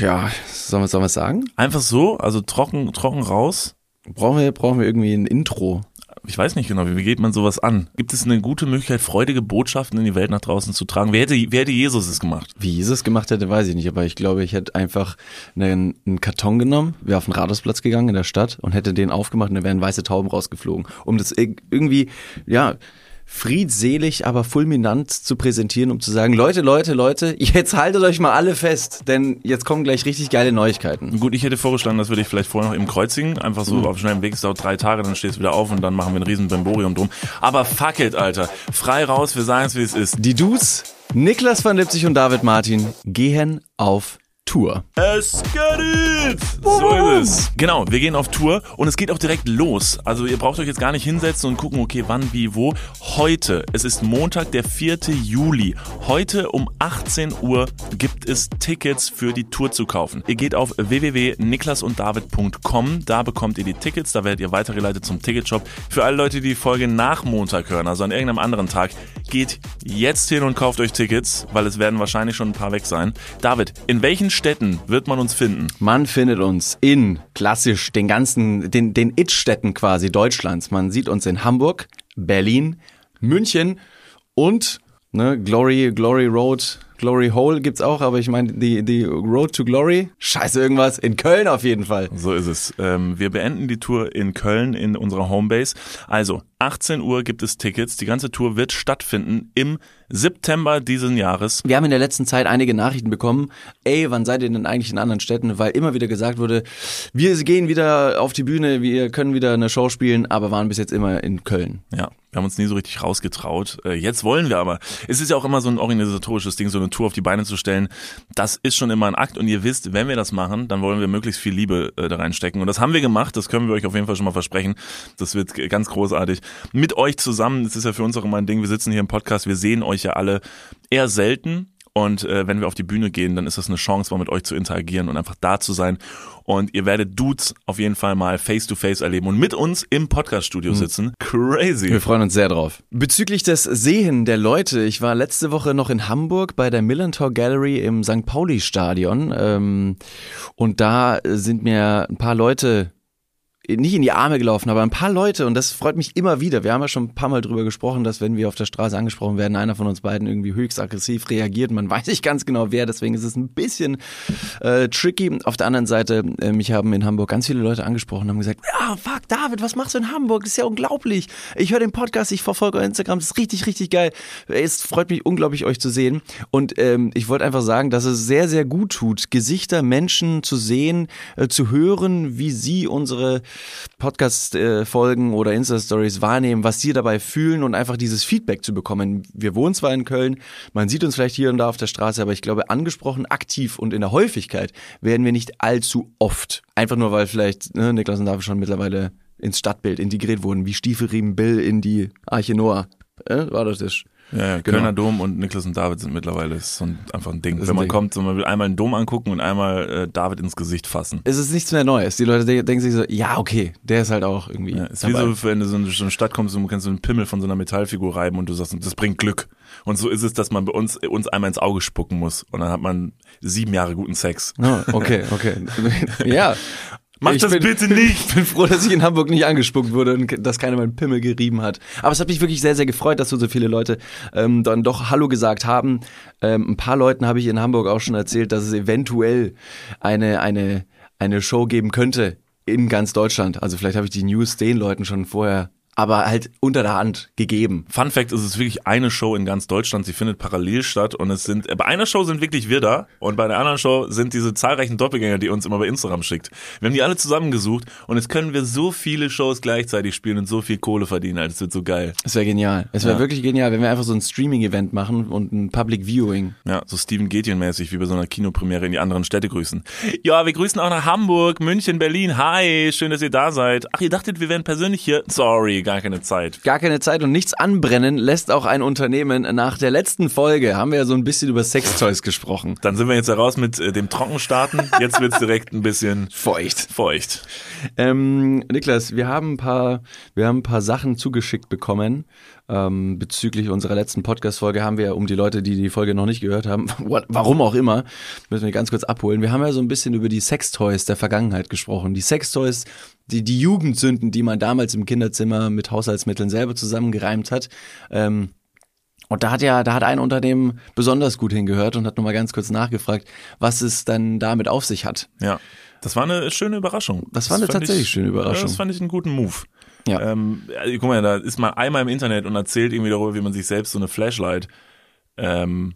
Ja, sollen wir, sollen wir sagen? Einfach so, also trocken, trocken raus. Brauchen wir, brauchen wir irgendwie ein Intro? Ich weiß nicht genau, wie, geht man sowas an? Gibt es eine gute Möglichkeit, freudige Botschaften in die Welt nach draußen zu tragen? Wer hätte, wer hätte Jesus es gemacht? Wie Jesus gemacht hätte, weiß ich nicht, aber ich glaube, ich hätte einfach einen, einen Karton genommen, wäre auf den Rathausplatz gegangen in der Stadt und hätte den aufgemacht und da wären weiße Tauben rausgeflogen. Um das irg- irgendwie, ja, friedselig, aber fulminant zu präsentieren, um zu sagen, Leute, Leute, Leute, jetzt haltet euch mal alle fest, denn jetzt kommen gleich richtig geile Neuigkeiten. Gut, ich hätte vorgeschlagen, dass wir dich vielleicht vorher noch im kreuzigen. Einfach so auf schnellem Weg, es dauert drei Tage, dann stehst du wieder auf und dann machen wir ein riesen Bemborium drum. Aber fuck it, Alter. Frei raus, wir sagen es, wie es ist. Die Dudes, Niklas van Lipzig und David Martin, gehen auf Tour. Es geht! So ist es. Genau, wir gehen auf Tour und es geht auch direkt los. Also ihr braucht euch jetzt gar nicht hinsetzen und gucken, okay, wann, wie, wo. Heute, es ist Montag, der 4. Juli. Heute um 18 Uhr gibt es Tickets für die Tour zu kaufen. Ihr geht auf www.niklasunddavid.com, da bekommt ihr die Tickets, da werdet ihr weitergeleitet zum Ticketshop. Für alle Leute, die die Folge nach Montag hören, also an irgendeinem anderen Tag, geht jetzt hin und kauft euch Tickets, weil es werden wahrscheinlich schon ein paar weg sein. David, in welchen Städten wird man uns finden? Man findet uns in klassisch den ganzen, den, den It-Städten quasi Deutschlands. Man sieht uns in Hamburg, Berlin, München und ne, Glory, Glory Road, Glory Hole gibt's auch, aber ich meine die, die Road to Glory, scheiße irgendwas, in Köln auf jeden Fall. So ist es. Ähm, wir beenden die Tour in Köln in unserer Homebase. Also 18 Uhr gibt es Tickets. Die ganze Tour wird stattfinden im September diesen Jahres. Wir haben in der letzten Zeit einige Nachrichten bekommen. Ey, wann seid ihr denn eigentlich in anderen Städten? Weil immer wieder gesagt wurde, wir gehen wieder auf die Bühne, wir können wieder eine Show spielen, aber waren bis jetzt immer in Köln. Ja, wir haben uns nie so richtig rausgetraut. Äh, Jetzt wollen wir aber. Es ist ja auch immer so ein organisatorisches Ding, so eine Tour auf die Beine zu stellen. Das ist schon immer ein Akt und ihr wisst, wenn wir das machen, dann wollen wir möglichst viel Liebe äh, da reinstecken. Und das haben wir gemacht, das können wir euch auf jeden Fall schon mal versprechen. Das wird ganz großartig. Mit euch zusammen, das ist ja für uns auch immer ein Ding, wir sitzen hier im Podcast, wir sehen euch ja alle eher selten. Und äh, wenn wir auf die Bühne gehen, dann ist das eine Chance, mal mit euch zu interagieren und einfach da zu sein. Und ihr werdet Dudes auf jeden Fall mal face to face erleben und mit uns im Podcast-Studio sitzen. Crazy. Wir freuen uns sehr drauf. Bezüglich des Sehen der Leute, ich war letzte Woche noch in Hamburg bei der Millantor Gallery im St. Pauli Stadion ähm, und da sind mir ein paar Leute nicht in die Arme gelaufen, aber ein paar Leute und das freut mich immer wieder. Wir haben ja schon ein paar Mal drüber gesprochen, dass wenn wir auf der Straße angesprochen werden, einer von uns beiden irgendwie höchst aggressiv reagiert. Man weiß nicht ganz genau wer, deswegen ist es ein bisschen äh, tricky. Auf der anderen Seite, äh, mich haben in Hamburg ganz viele Leute angesprochen und haben gesagt, ja, fuck David, was machst du in Hamburg? Das ist ja unglaublich. Ich höre den Podcast, ich verfolge euer Instagram, das ist richtig, richtig geil. Es freut mich unglaublich, euch zu sehen. Und ähm, ich wollte einfach sagen, dass es sehr, sehr gut tut, Gesichter, Menschen zu sehen, äh, zu hören, wie sie unsere Podcast-Folgen oder Insta-Stories wahrnehmen, was sie dabei fühlen und einfach dieses Feedback zu bekommen. Wir wohnen zwar in Köln, man sieht uns vielleicht hier und da auf der Straße, aber ich glaube, angesprochen, aktiv und in der Häufigkeit werden wir nicht allzu oft. Einfach nur, weil vielleicht ne, Niklas und David schon mittlerweile ins Stadtbild integriert wurden, wie Stiefelriemen Bill in die Arche Noah. Äh, war das das? Ja, ja, Kölner Dom und Niklas und David sind mittlerweile so ein, einfach ein Ding. Wenn man Ding. kommt, so man will einmal einen Dom angucken und einmal äh, David ins Gesicht fassen. Es ist nichts mehr Neues. Die Leute de denken sich so, ja, okay, der ist halt auch irgendwie. Ja, ist wie dabei. so, wenn du so in so eine Stadt kommst und du kannst so einen Pimmel von so einer Metallfigur reiben und du sagst, das bringt Glück. Und so ist es, dass man bei uns uns einmal ins Auge spucken muss und dann hat man sieben Jahre guten Sex. Oh, okay, okay. ja. Mach Ich das bin- bitte nicht! Ich bin froh, dass ich in Hamburg nicht angespuckt wurde und dass keiner meinen Pimmel gerieben hat. Aber es hat mich wirklich sehr, sehr gefreut, dass so, so viele Leute ähm, dann doch Hallo gesagt haben. Ähm, ein paar Leuten habe ich in Hamburg auch schon erzählt, dass es eventuell eine, eine, eine Show geben könnte in ganz Deutschland. Also vielleicht habe ich die News den Leuten schon vorher, aber halt unter der Hand gegeben. Fun Fact, es ist wirklich eine Show in ganz Deutschland, sie findet parallel statt und es sind, bei einer Show sind wirklich wir da und bei der anderen Show sind diese zahlreichen Doppelgänger, die uns immer bei Instagram schickt. Wir haben die alle zusammengesucht und jetzt können wir so viele Shows gleichzeitig spielen und so viel Kohle verdienen, das wird so geil. Es wäre genial. Es wäre Ja. wirklich genial, wenn wir einfach so ein Streaming-Event machen und ein Public Viewing. Ja, so Steven Gätjen-mäßig, wie bei so einer Kinopremiere in die anderen Städte grüßen. Ja, wir grüßen auch nach Hamburg, München, Berlin. Hi, schön, dass ihr da seid. Ach, ihr dachtet, wir wären persönlich hier? Sorry, gar keine Zeit. Gar keine Zeit und nichts anbrennen lässt auch ein Unternehmen. Nach der letzten Folge haben wir ja so ein bisschen über Sextoys gesprochen. Dann sind wir jetzt heraus mit äh, dem Trockenstarten. Jetzt wird's direkt ein bisschen Feucht. feucht. Ähm, Niklas, wir haben ein paar, wir haben ein paar Sachen zugeschickt bekommen Ähm, bezüglich unserer letzten Podcast-Folge haben wir, um die Leute, die die Folge noch nicht gehört haben, warum auch immer, müssen wir ganz kurz abholen. Wir haben ja so ein bisschen über die Sextoys der Vergangenheit gesprochen. Die Sextoys, die, die Jugendsünden, die man damals im Kinderzimmer mit Haushaltsmitteln selber zusammengereimt hat. Ähm, und da hat ja, da hat ein Unternehmen besonders gut hingehört und hat nochmal ganz kurz nachgefragt, was es dann damit auf sich hat. Ja. Das war eine schöne Überraschung. Das war eine tatsächlich ich, schöne Überraschung. Das fand ich einen guten Move. Ja. Ähm, also, guck mal, da ist man einmal im Internet und erzählt irgendwie darüber, wie man sich selbst so eine Flashlight ähm,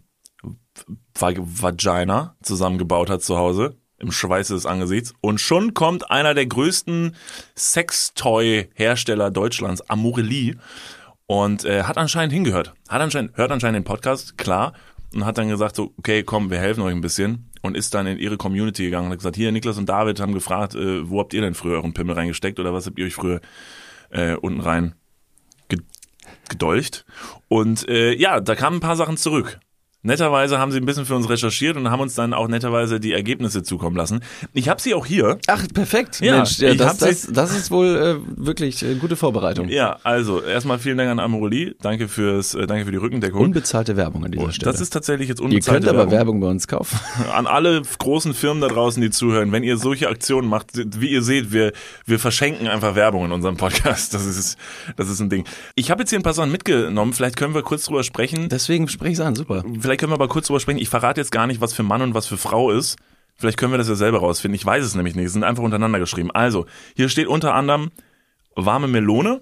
Vagina zusammengebaut hat zu Hause im Schweiße des Angesichts. Und schon kommt einer der größten Sextoy-Hersteller Deutschlands, Amorelie, und äh, hat anscheinend hingehört. Hat anscheinend, hört anscheinend den Podcast, klar, und hat dann gesagt so, okay, komm, wir helfen euch ein bisschen und ist dann in ihre Community gegangen und hat gesagt, hier, Niklas und David haben gefragt, äh, wo habt ihr denn früher euren Pimmel reingesteckt oder was habt ihr euch früher äh, unten rein gedolcht? Und äh, ja, da kamen ein paar Sachen zurück. Netterweise haben sie ein bisschen für uns recherchiert und haben uns dann auch netterweise die Ergebnisse zukommen lassen. Ich habe sie auch hier. Ach, perfekt. Ja, Mensch, ja, das, das, das ist wohl äh, wirklich äh, gute Vorbereitung. Ja, also erstmal vielen Dank an Amorelie. Danke fürs, äh, danke für die Rückendeckung. Unbezahlte Werbung an dieser Und Stelle. das ist tatsächlich jetzt Ihr unbezahlte könnt aber Werbung. Werbung bei uns kaufen. An alle großen Firmen da draußen, die zuhören, wenn ihr solche Aktionen macht, wie ihr seht, wir, wir verschenken einfach Werbung in unserem Podcast. Das ist, das ist ein Ding. Ich habe jetzt hier ein paar Sachen mitgenommen. Vielleicht können wir kurz drüber sprechen. Deswegen spreche ich an, super. Vielleicht können wir aber kurz drüber sprechen. Ich verrate jetzt gar nicht, was für Mann und was für Frau ist. Vielleicht können wir das ja selber rausfinden. Ich weiß es nämlich nicht. Es sind einfach untereinander geschrieben. Also, hier steht unter anderem warme Melone.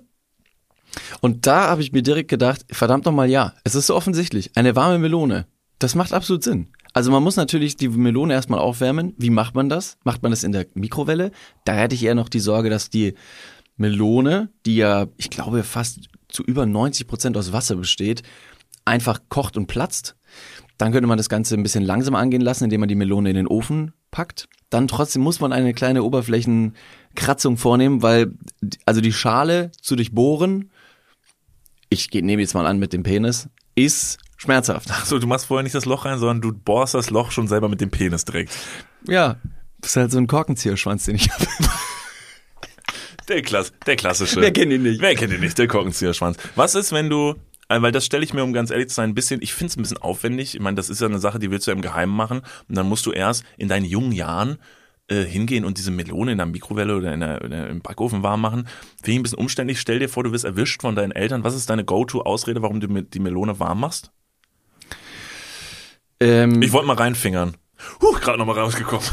Und da habe ich mir direkt gedacht, verdammt nochmal ja, es ist so offensichtlich, eine warme Melone, das macht absolut Sinn. Also man muss natürlich die Melone erstmal aufwärmen. Wie macht man das? Macht man das in der Mikrowelle? Da hätte ich eher noch die Sorge, dass die Melone, die ja, ich glaube, fast zu über 90 Prozent aus Wasser besteht, einfach kocht und platzt. Dann könnte man das Ganze ein bisschen langsam angehen lassen, indem man die Melone in den Ofen packt. Dann trotzdem muss man eine kleine Oberflächenkratzung vornehmen, weil also die Schale zu durchbohren, ich nehme jetzt mal an mit dem Penis, ist schmerzhaft. So, du machst vorher nicht das Loch rein, sondern du bohrst das Loch schon selber mit dem Penis direkt. Ja, das ist halt so ein Korkenzieherschwanz, den ich habe. Der, Klass, der klassische. Wer kennt ihn nicht? Wer kennt ihn nicht? Der Korkenzieherschwanz. Was ist, wenn du, weil das stelle ich mir, um ganz ehrlich zu sein, ein bisschen, ich finde es ein bisschen aufwendig. Ich meine, das ist ja eine Sache, die willst du ja im Geheimen machen. Und dann musst du erst in deinen jungen Jahren äh, hingehen und diese Melone in der Mikrowelle oder in der, in der, im Backofen warm machen. Finde ich ein bisschen umständlich. Stell dir vor, du wirst erwischt von deinen Eltern. Was ist deine Go-To-Ausrede, warum du die Melone warm machst? Ähm, Ich wollte mal reinfingern. Huch, gerade nochmal rausgekommen.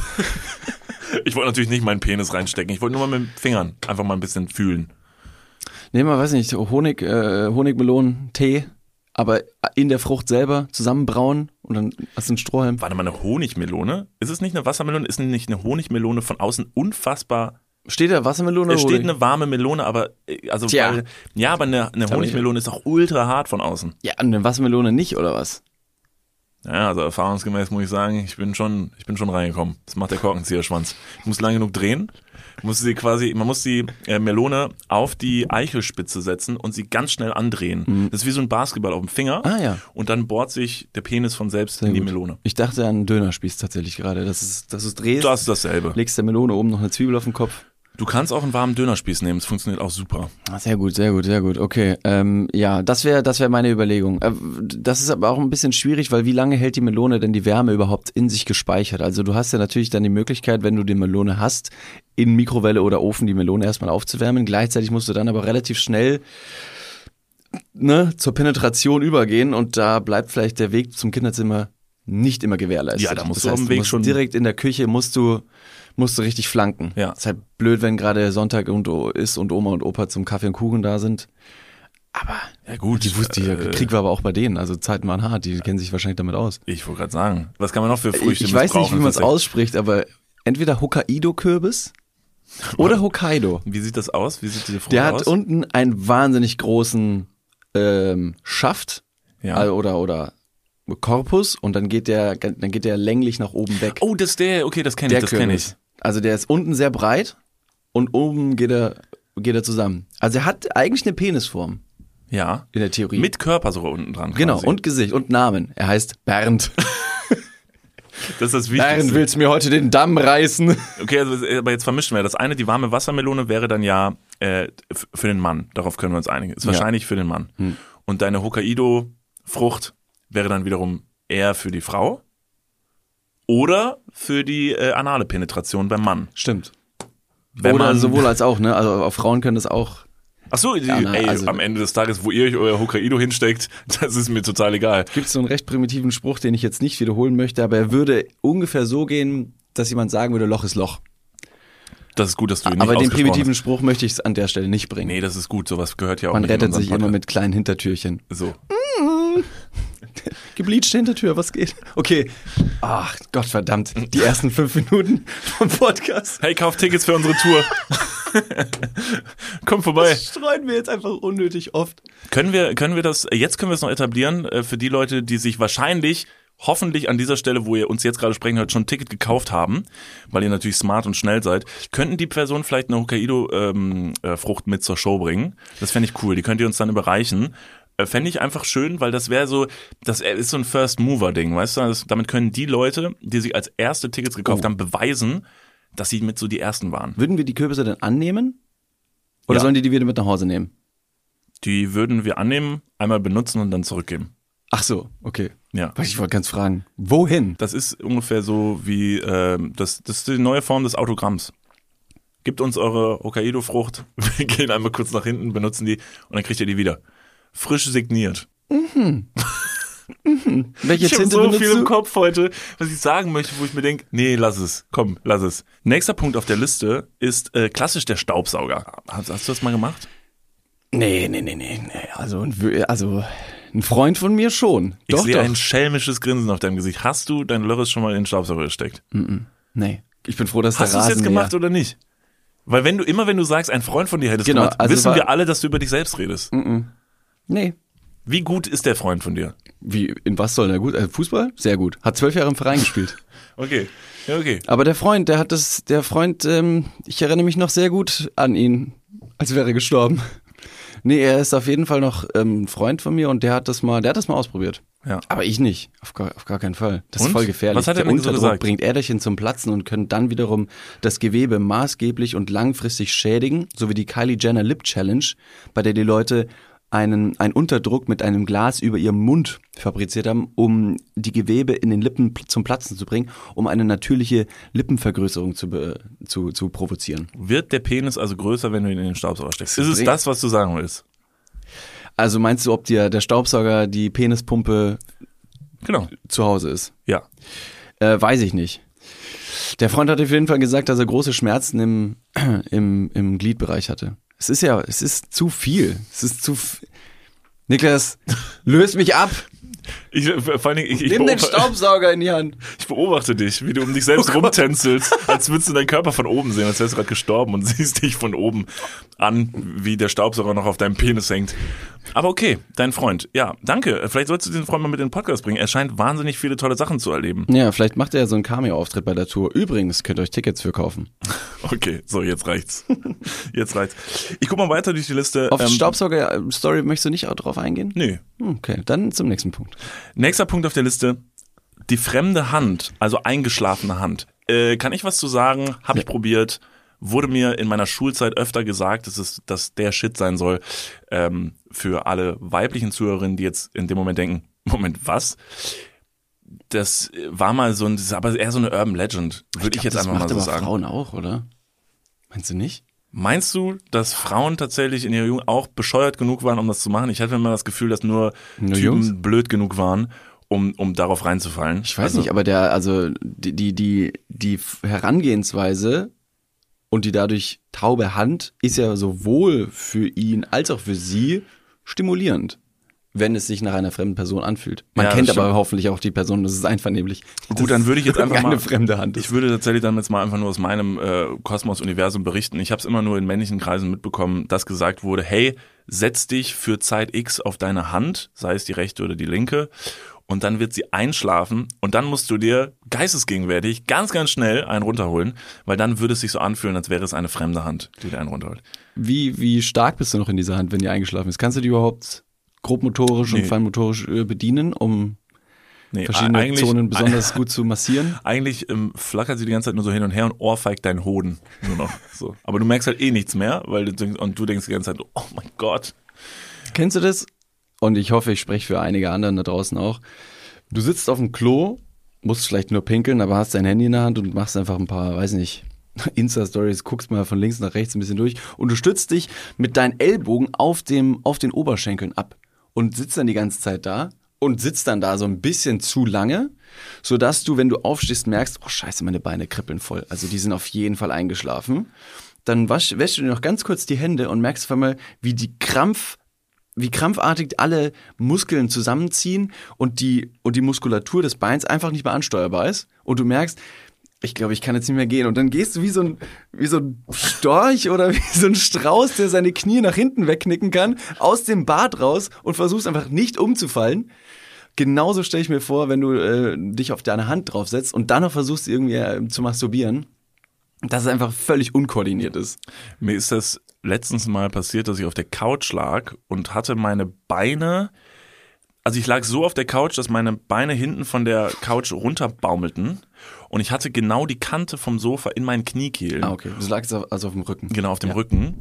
ich wollte natürlich nicht meinen Penis reinstecken. Ich wollte nur mal mit den Fingern einfach mal ein bisschen fühlen. Nehmen wir, weiß nicht, Honig, äh, Honigmelonen, Tee, aber in der Frucht selber zusammenbrauen und dann hast du einen Strohhalm. Warte mal, eine Honigmelone? Ist es nicht eine Wassermelone? Ist nicht eine Honigmelone von außen unfassbar? Steht da Wassermelone Es oder steht Honig? eine warme Melone, aber äh, also Tja. weil, ja, aber eine, eine Honigmelone ist auch ultra hart von außen. Ja, eine Wassermelone nicht, oder was? Ja, also erfahrungsgemäß muss ich sagen, ich bin schon, ich bin schon reingekommen. Das macht der Korkenzieherschwanz. Ich muss lang genug drehen. Muss sie quasi, man muss die äh, Melone auf die Eichelspitze setzen und sie ganz schnell andrehen. Das ist wie so ein Basketball auf dem Finger. Mhm. Ah, ja. Und dann bohrt sich der Penis von selbst Sehr in die gut. Melone. Ich dachte an einen Dönerspieß tatsächlich gerade. Das ist, das ist drehst, Das ist dasselbe. legst der Melone oben noch eine Zwiebel auf den Kopf. Du kannst auch einen warmen Dönerspieß nehmen, es funktioniert auch super. Ah, Sehr gut, sehr gut, sehr gut. Okay, ähm, ja, das wäre das wäre meine Überlegung. Äh, Das ist aber auch ein bisschen schwierig, weil wie lange hält die Melone denn die Wärme überhaupt in sich gespeichert? Also du hast ja natürlich dann die Möglichkeit, wenn du die Melone hast, in Mikrowelle oder Ofen die Melone erstmal aufzuwärmen. Gleichzeitig musst du dann aber relativ schnell ne, zur Penetration übergehen und da bleibt vielleicht der Weg zum Kinderzimmer nicht immer gewährleistet. Ja, da musst das du auf heißt, dem Weg schon- direkt in der Küche musst du musst du richtig flanken. Ja. Ist halt blöd, wenn gerade Sonntag und ist und Oma und Opa zum Kaffee und Kuchen da sind. Aber Ja gut, die wusste ich, äh, Krieg war aber auch bei denen, also Zeiten waren hart, die kennen sich wahrscheinlich damit aus. Ich wollte gerade sagen, was kann man noch für Früchte ich weiß nicht, wie man es ausspricht, aber entweder Hokkaido-Kürbis oder Hokkaido. Wie sieht das aus? Wie sieht diese Frucht Der aus? hat unten einen wahnsinnig großen ähm, Schaft ja. äh, oder oder Korpus und dann geht der dann geht der länglich nach oben weg. oh, das ist der, okay, das kenne der ich, das kenne ich. Also der ist unten sehr breit und oben geht er geht er zusammen. Also er hat eigentlich eine Penisform Ja. in der Theorie. Mit Körper sogar unten dran. Quasi. genau und Gesicht und Namen. Er heißt Bernd. das ist das Bernd, Wichtigste. willst du mir heute den Damm reißen? Okay, also, aber jetzt vermischen wir. Das eine, die warme Wassermelone, wäre dann ja äh, für den Mann. Darauf können wir uns einigen. Ist Ja. wahrscheinlich für den Mann. Und deine Hokkaido-Frucht wäre dann wiederum eher für die Frau oder für die äh, anale Penetration beim Mann. Stimmt. Wenn Oder man, sowohl als auch, ne? Also auch Frauen können das auch. Ach so, die, Ja, na, ey, also- am Ende des Tages, wo ihr euch euer Hokkaido hinsteckt, das ist mir total egal. Gibt so einen recht primitiven Spruch, den ich jetzt nicht wiederholen möchte, aber er würde ungefähr so gehen, dass jemand sagen würde, Loch ist Loch. Das ist gut, dass du ihn nicht aber den primitiven hast. Spruch möchte ich an der Stelle nicht bringen. Nee, das ist gut, sowas gehört ja auch Man rettet sich immer mit kleinen Hintertürchen. So. Gebleachte Hintertür, was geht? Okay. Ach Gott verdammt, die ersten fünf Minuten vom Podcast. Hey, kauf Tickets für unsere Tour. Komm vorbei. Das streuen wir jetzt einfach unnötig oft. Können wir, können wir das, jetzt können wir es noch etablieren, äh, für die Leute, die sich wahrscheinlich, hoffentlich an dieser Stelle, wo ihr uns jetzt gerade sprechen hört, schon ein Ticket gekauft haben, weil ihr natürlich smart und schnell seid, könnten die Personen vielleicht eine Hokkaido-Frucht mit zur Show bringen. Das fände ich cool. Die könnt ihr uns dann überreichen. Äh, Fände ich einfach schön, weil das wäre so, das ist so ein First-Mover-Ding, weißt du? Das, damit können die Leute, die sich als erste Tickets gekauft Oh. haben, beweisen, dass sie mit so die Ersten waren. Würden wir die Kürbisse denn annehmen? Oder Ja. sollen die die wieder mit nach Hause nehmen? Die würden wir annehmen, einmal benutzen und dann zurückgeben. Ach so, okay. Ja. Weil Ich wollte ganz fragen, wohin? Das ist ungefähr so wie, ähm, das, das ist die neue Form des Autogramms. Gebt uns eure Hokkaido-Frucht, wir gehen einmal kurz nach hinten, benutzen die und dann kriegt ihr die wieder. Frisch signiert. Welche Ich habe so viel im du? Kopf heute, was ich sagen möchte, wo ich mir denke, nee, lass es, komm, lass es. Nächster Punkt auf der Liste ist äh, klassisch der Staubsauger. Hast, hast du das mal gemacht? Nee, nee, nee, nee, nee. Also, also ein Freund von mir schon. Ich doch, sehe doch. ein schelmisches Grinsen auf deinem Gesicht. Hast du dein Lörres schon mal in den Staubsauger gesteckt? nee. Ich bin froh, dass Hast du es jetzt gemacht oder nicht? Weil wenn du immer, wenn du sagst, ein Freund von dir hätte es Genau, gemacht, also wissen wir alle, dass du über dich selbst redest. Nee. Wie gut ist der Freund von dir? Wie, in was soll der gut? Also Fußball? Sehr gut. Hat zwölf Jahre im Verein gespielt. Okay, ja okay. Aber der Freund, der hat das, der Freund, ähm, ich erinnere mich noch sehr gut an ihn, als wäre er gestorben. Nee, er ist auf jeden Fall noch ähm, ein Freund von mir und der hat das mal, der hat das mal ausprobiert. Ja. Aber ich nicht, auf gar, auf gar keinen Fall. Das Und? ist voll gefährlich. Was hat er Der denn so Unterdruck gesagt? bringt Äderchen zum Platzen und können dann wiederum das Gewebe maßgeblich und langfristig schädigen, so wie die Kylie Jenner Lip Challenge, bei der die Leute einen, einen Unterdruck mit einem Glas über ihrem Mund fabriziert haben, um die Gewebe in den Lippen zum Platzen zu bringen, um eine natürliche Lippenvergrößerung zu, zu, zu provozieren. Wird der Penis also größer, wenn du ihn in den Staubsauger steckst? Ist es das, was du sagen willst? Also meinst du, ob dir der Staubsauger die Penispumpe Genau. zu Hause ist? Ja. Äh, weiß ich nicht. Der Freund hat auf jeden Fall gesagt, dass er große Schmerzen im, im, im Gliedbereich hatte. Es ist ja, es ist zu viel. Es ist zu. Niklas, löst mich ab. Ich, vor allen Dingen, ich, ich, Nimm den beobachte, Staubsauger in die Hand. ich beobachte dich, wie du um dich selbst Oh rumtänzelst, als würdest du deinen Körper von oben sehen, als wärst du gerade gestorben und siehst dich von oben an, wie der Staubsauger noch auf deinem Penis hängt. Aber okay, dein Freund. Ja, danke. Vielleicht solltest du diesen Freund mal mit in den Podcast bringen. Er scheint wahnsinnig viele tolle Sachen zu erleben. Ja, vielleicht macht er ja so einen Cameo-Auftritt bei der Tour. Übrigens, könnt ihr euch Tickets für kaufen. Okay, so, jetzt reicht's. Jetzt reicht's. Ich guck mal weiter durch die Liste. Auf Ähm, Staubsauger-Story möchtest du nicht auch drauf eingehen? Nö. Hm, Okay, dann zum nächsten Punkt. Nächster Punkt auf der Liste. Die fremde Hand, also eingeschlafene Hand. Äh, kann ich was zu sagen? Habe ich probiert. Wurde mir in meiner Schulzeit öfter gesagt, dass es dass der Shit sein soll. Ähm, für alle weiblichen Zuhörerinnen, die jetzt in dem Moment denken, Moment, was? Das war mal so ein, das ist aber eher so eine Urban Legend, würde ich, glaub, jetzt das einfach mal so aber sagen. Frauen auch, oder? Meinst du nicht? Meinst du, dass Frauen tatsächlich in ihrer Jugend auch bescheuert genug waren, um das zu machen? Ich hatte immer das Gefühl, dass nur, Nur Typen Jungs? blöd genug waren, um, um darauf reinzufallen. Ich weiß Also, nicht, aber der, also die, die, die, die Herangehensweise und die dadurch taube Hand ist ja sowohl für ihn als auch für sie stimulierend, wenn es sich nach einer fremden Person anfühlt. Man Ja, kennt das aber hoffentlich auch die Person, das ist einvernehmlich. Gut, dann würde ich jetzt einfach eine mal- fremde Hand. Ich würde tatsächlich dann jetzt mal einfach nur aus meinem äh, Kosmos-Universum berichten. Ich habe es immer nur in männlichen Kreisen mitbekommen, dass gesagt wurde, hey, setz dich für Zeit X auf deine Hand, sei es die rechte oder die linke, und dann wird sie einschlafen und dann musst du dir geistesgegenwärtig ganz, ganz schnell einen runterholen, weil dann würde es sich so anfühlen, als wäre es eine fremde Hand, die dir einen runterholt. Wie, wie stark bist du noch in dieser Hand, wenn die eingeschlafen ist? Kannst du die überhaupt grobmotorisch Nee. und feinmotorisch äh, bedienen, um Nee, verschiedene Zonen besonders gut zu massieren? Eigentlich ähm, flackert sie die ganze Zeit nur so hin und her und ohrfeigt deinen Hoden nur noch. So. Aber du merkst halt eh nichts mehr, weil du denkst, und du denkst die ganze Zeit, oh mein Gott, Kennst du das? und ich hoffe, ich spreche für einige anderen da draußen auch. Du sitzt auf dem Klo, musst vielleicht nur pinkeln, aber hast dein Handy in der Hand und machst einfach ein paar, weiß nicht, Insta-Stories, guckst mal von links nach rechts ein bisschen durch und du stützt dich mit deinen Ellbogen auf, dem, auf den Oberschenkeln ab und sitzt dann die ganze Zeit da und sitzt dann da so ein bisschen zu lange, sodass du, wenn du aufstehst, merkst, oh scheiße, meine Beine kribbeln voll. Also die sind auf jeden Fall eingeschlafen. Dann wasch, wäschst du dir noch ganz kurz die Hände und merkst auf einmal, wie die Krampf wie krampfartig alle Muskeln zusammenziehen und die, und die Muskulatur des Beins einfach nicht mehr ansteuerbar ist. Und du merkst, ich glaube, ich kann jetzt nicht mehr gehen. Und dann gehst du wie so ein, wie so ein Storch oder wie so ein Strauß, der seine Knie nach hinten wegknicken kann, aus dem Bad raus und versuchst einfach nicht umzufallen. Genauso stelle ich mir vor, wenn du äh, dich auf deine Hand draufsetzt und dann noch versuchst, irgendwie äh, zu masturbieren, dass es einfach völlig unkoordiniert ist. Mir ist das letztens mal passiert, dass ich auf der Couch lag und hatte meine Beine, also ich lag so auf der Couch, dass meine Beine hinten von der Couch runterbaumelten und ich hatte genau die Kante vom Sofa in meinen Kniekehlen. Ah, okay. Du lagst also auf dem Rücken. Genau, auf dem ja. Rücken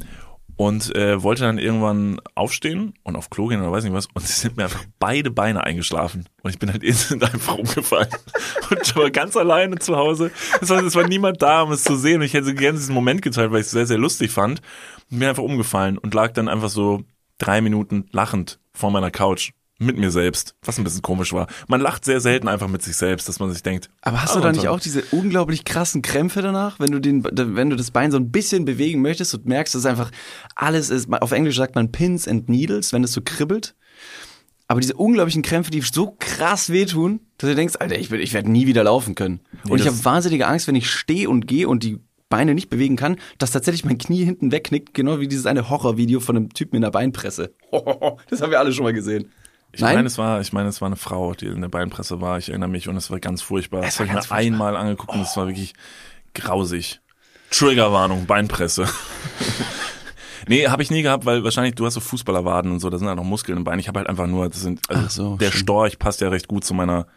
und äh, wollte dann irgendwann aufstehen und auf Klo gehen oder weiß nicht was und es sind mir einfach beide Beine eingeschlafen und ich bin halt instant einfach umgefallen und ich war ganz alleine zu Hause. Es war, es war niemand da, um es zu sehen und ich hätte gerne diesen Moment geteilt, weil ich es sehr, sehr lustig fand und bin einfach umgefallen und lag dann einfach so drei Minuten lachend vor meiner Couch mit mir selbst, was ein bisschen komisch war. Man lacht sehr selten einfach mit sich selbst, dass man sich denkt. Aber hast du da nicht auch diese unglaublich krassen Krämpfe danach, wenn du den, wenn du das Bein so ein bisschen bewegen möchtest und merkst, dass einfach alles ist, auf Englisch sagt man Pins and Needles, wenn es so kribbelt. Aber diese unglaublichen Krämpfe, die so krass wehtun, dass du denkst, Alter, ich, ich werde nie wieder laufen können. Nee, und ich habe wahnsinnige Angst, wenn ich stehe und gehe und die Beine nicht bewegen kann, dass tatsächlich mein Knie hinten wegknickt, genau wie dieses eine Horrorvideo von einem Typen in der Beinpresse. Das haben wir alle schon mal gesehen. Ich meine, es war, ich meine, es war eine Frau, die in der Beinpresse war. Ich erinnere mich und es war ganz furchtbar. Es das habe ich mir furchtbar. einmal angeguckt und es war wirklich grausig. Triggerwarnung, Beinpresse. nee, habe ich nie gehabt, weil wahrscheinlich du hast so Fußballerwaden und so, da sind halt noch Muskeln im Bein. Ich habe halt einfach nur, das sind, also so, der stimmt. Storch passt ja recht gut zu meiner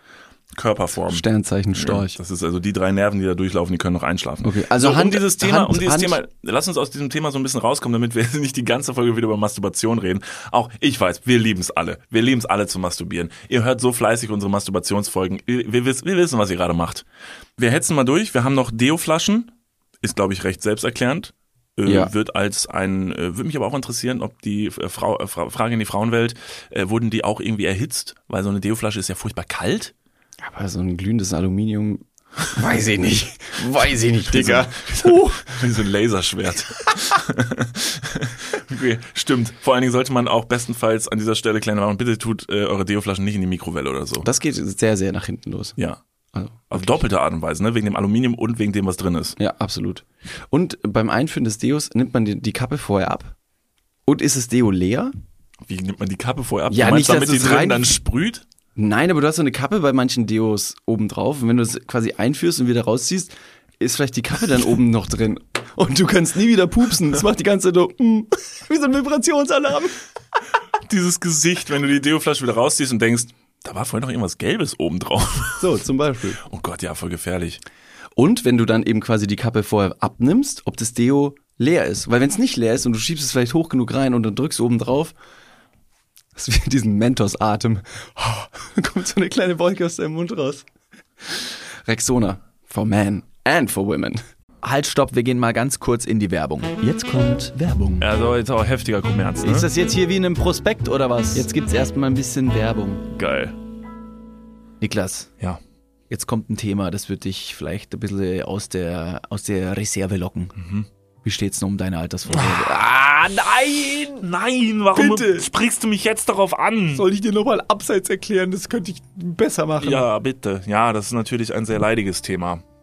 Körperform. Sternzeichen Storch. Das ist also die drei Nerven, die da durchlaufen, die können noch einschlafen. Okay, also so, Hand, um dieses Thema, Hand, um dieses Hand. Thema, lass uns aus diesem Thema so ein bisschen rauskommen, damit wir nicht die ganze Folge wieder über Masturbation reden. Auch ich weiß, wir lieben es alle. Wir lieben es alle zu masturbieren. Ihr hört so fleißig unsere Masturbationsfolgen. Wir, wir, wir wissen, was ihr gerade macht. Wir hetzen mal durch. Wir haben noch Deo-Flaschen. Ist, glaube ich, recht selbsterklärend. Äh, ja. Wird als ein, äh, würde mich aber auch interessieren, ob die äh, Frau, äh, Frage in die Frauenwelt, äh, wurden die auch irgendwie erhitzt? Weil so eine Deo-Flasche ist ja furchtbar kalt. Aber so ein glühendes Aluminium, weiß ich nicht. Weiß ich nicht, Digga. Uh. Wie so ein Laserschwert. okay, stimmt. Vor allen Dingen sollte man auch bestenfalls an dieser Stelle kleine machen, bitte tut äh, eure Deo-Flaschen nicht in die Mikrowelle oder so. Das geht sehr, sehr nach hinten los. Ja. Also, Auf doppelte Art und Weise, ne? Wegen dem Aluminium und wegen dem, was drin ist. Ja, absolut. Und beim Einführen des Deos nimmt man die, die Kappe vorher ab. Und ist das Deo leer? Wie nimmt man die Kappe vorher ab? Ja, du meinst, nicht, damit die drin dann sprüht? Nein, aber du hast so eine Kappe bei manchen Deos oben drauf und wenn du es quasi einführst und wieder rausziehst, ist vielleicht die Kappe dann oben noch drin. Und du kannst nie wieder pupsen. Das macht die ganze Zeit so, mm, wie so ein Vibrationsalarm. Dieses Gesicht, wenn du die Deo-Flasche wieder rausziehst und denkst, da war vorhin noch irgendwas Gelbes oben drauf. So, zum Beispiel. Oh Gott, ja, voll gefährlich. Und wenn du dann eben quasi die Kappe vorher abnimmst, ob das Deo leer ist. Weil wenn es nicht leer ist und du schiebst es vielleicht hoch genug rein und dann drückst du oben drauf, das ist wie diesen Mentos-Atem. Oh, kommt so eine kleine Wolke aus deinem Mund raus. Rexona. For men and for women. Halt, stopp, wir gehen mal ganz kurz in die Werbung. Jetzt kommt Werbung. Also jetzt auch heftiger Kommerz, ne? Ist das jetzt hier wie in einem Prospekt oder was? Jetzt gibt's erstmal ein bisschen Werbung. Geil. Niklas. Ja. Jetzt kommt ein Thema, das wird dich vielleicht ein bisschen aus der, aus der Reserve locken. Mhm. Wie steht's denn um deine Altersvorsorge? Ah, nein! Nein, warum bitte. sprichst du mich jetzt darauf an? Soll ich dir nochmal abseits erklären? Das könnte ich besser machen. Ja, bitte. Ja, das ist natürlich ein sehr leidiges Thema.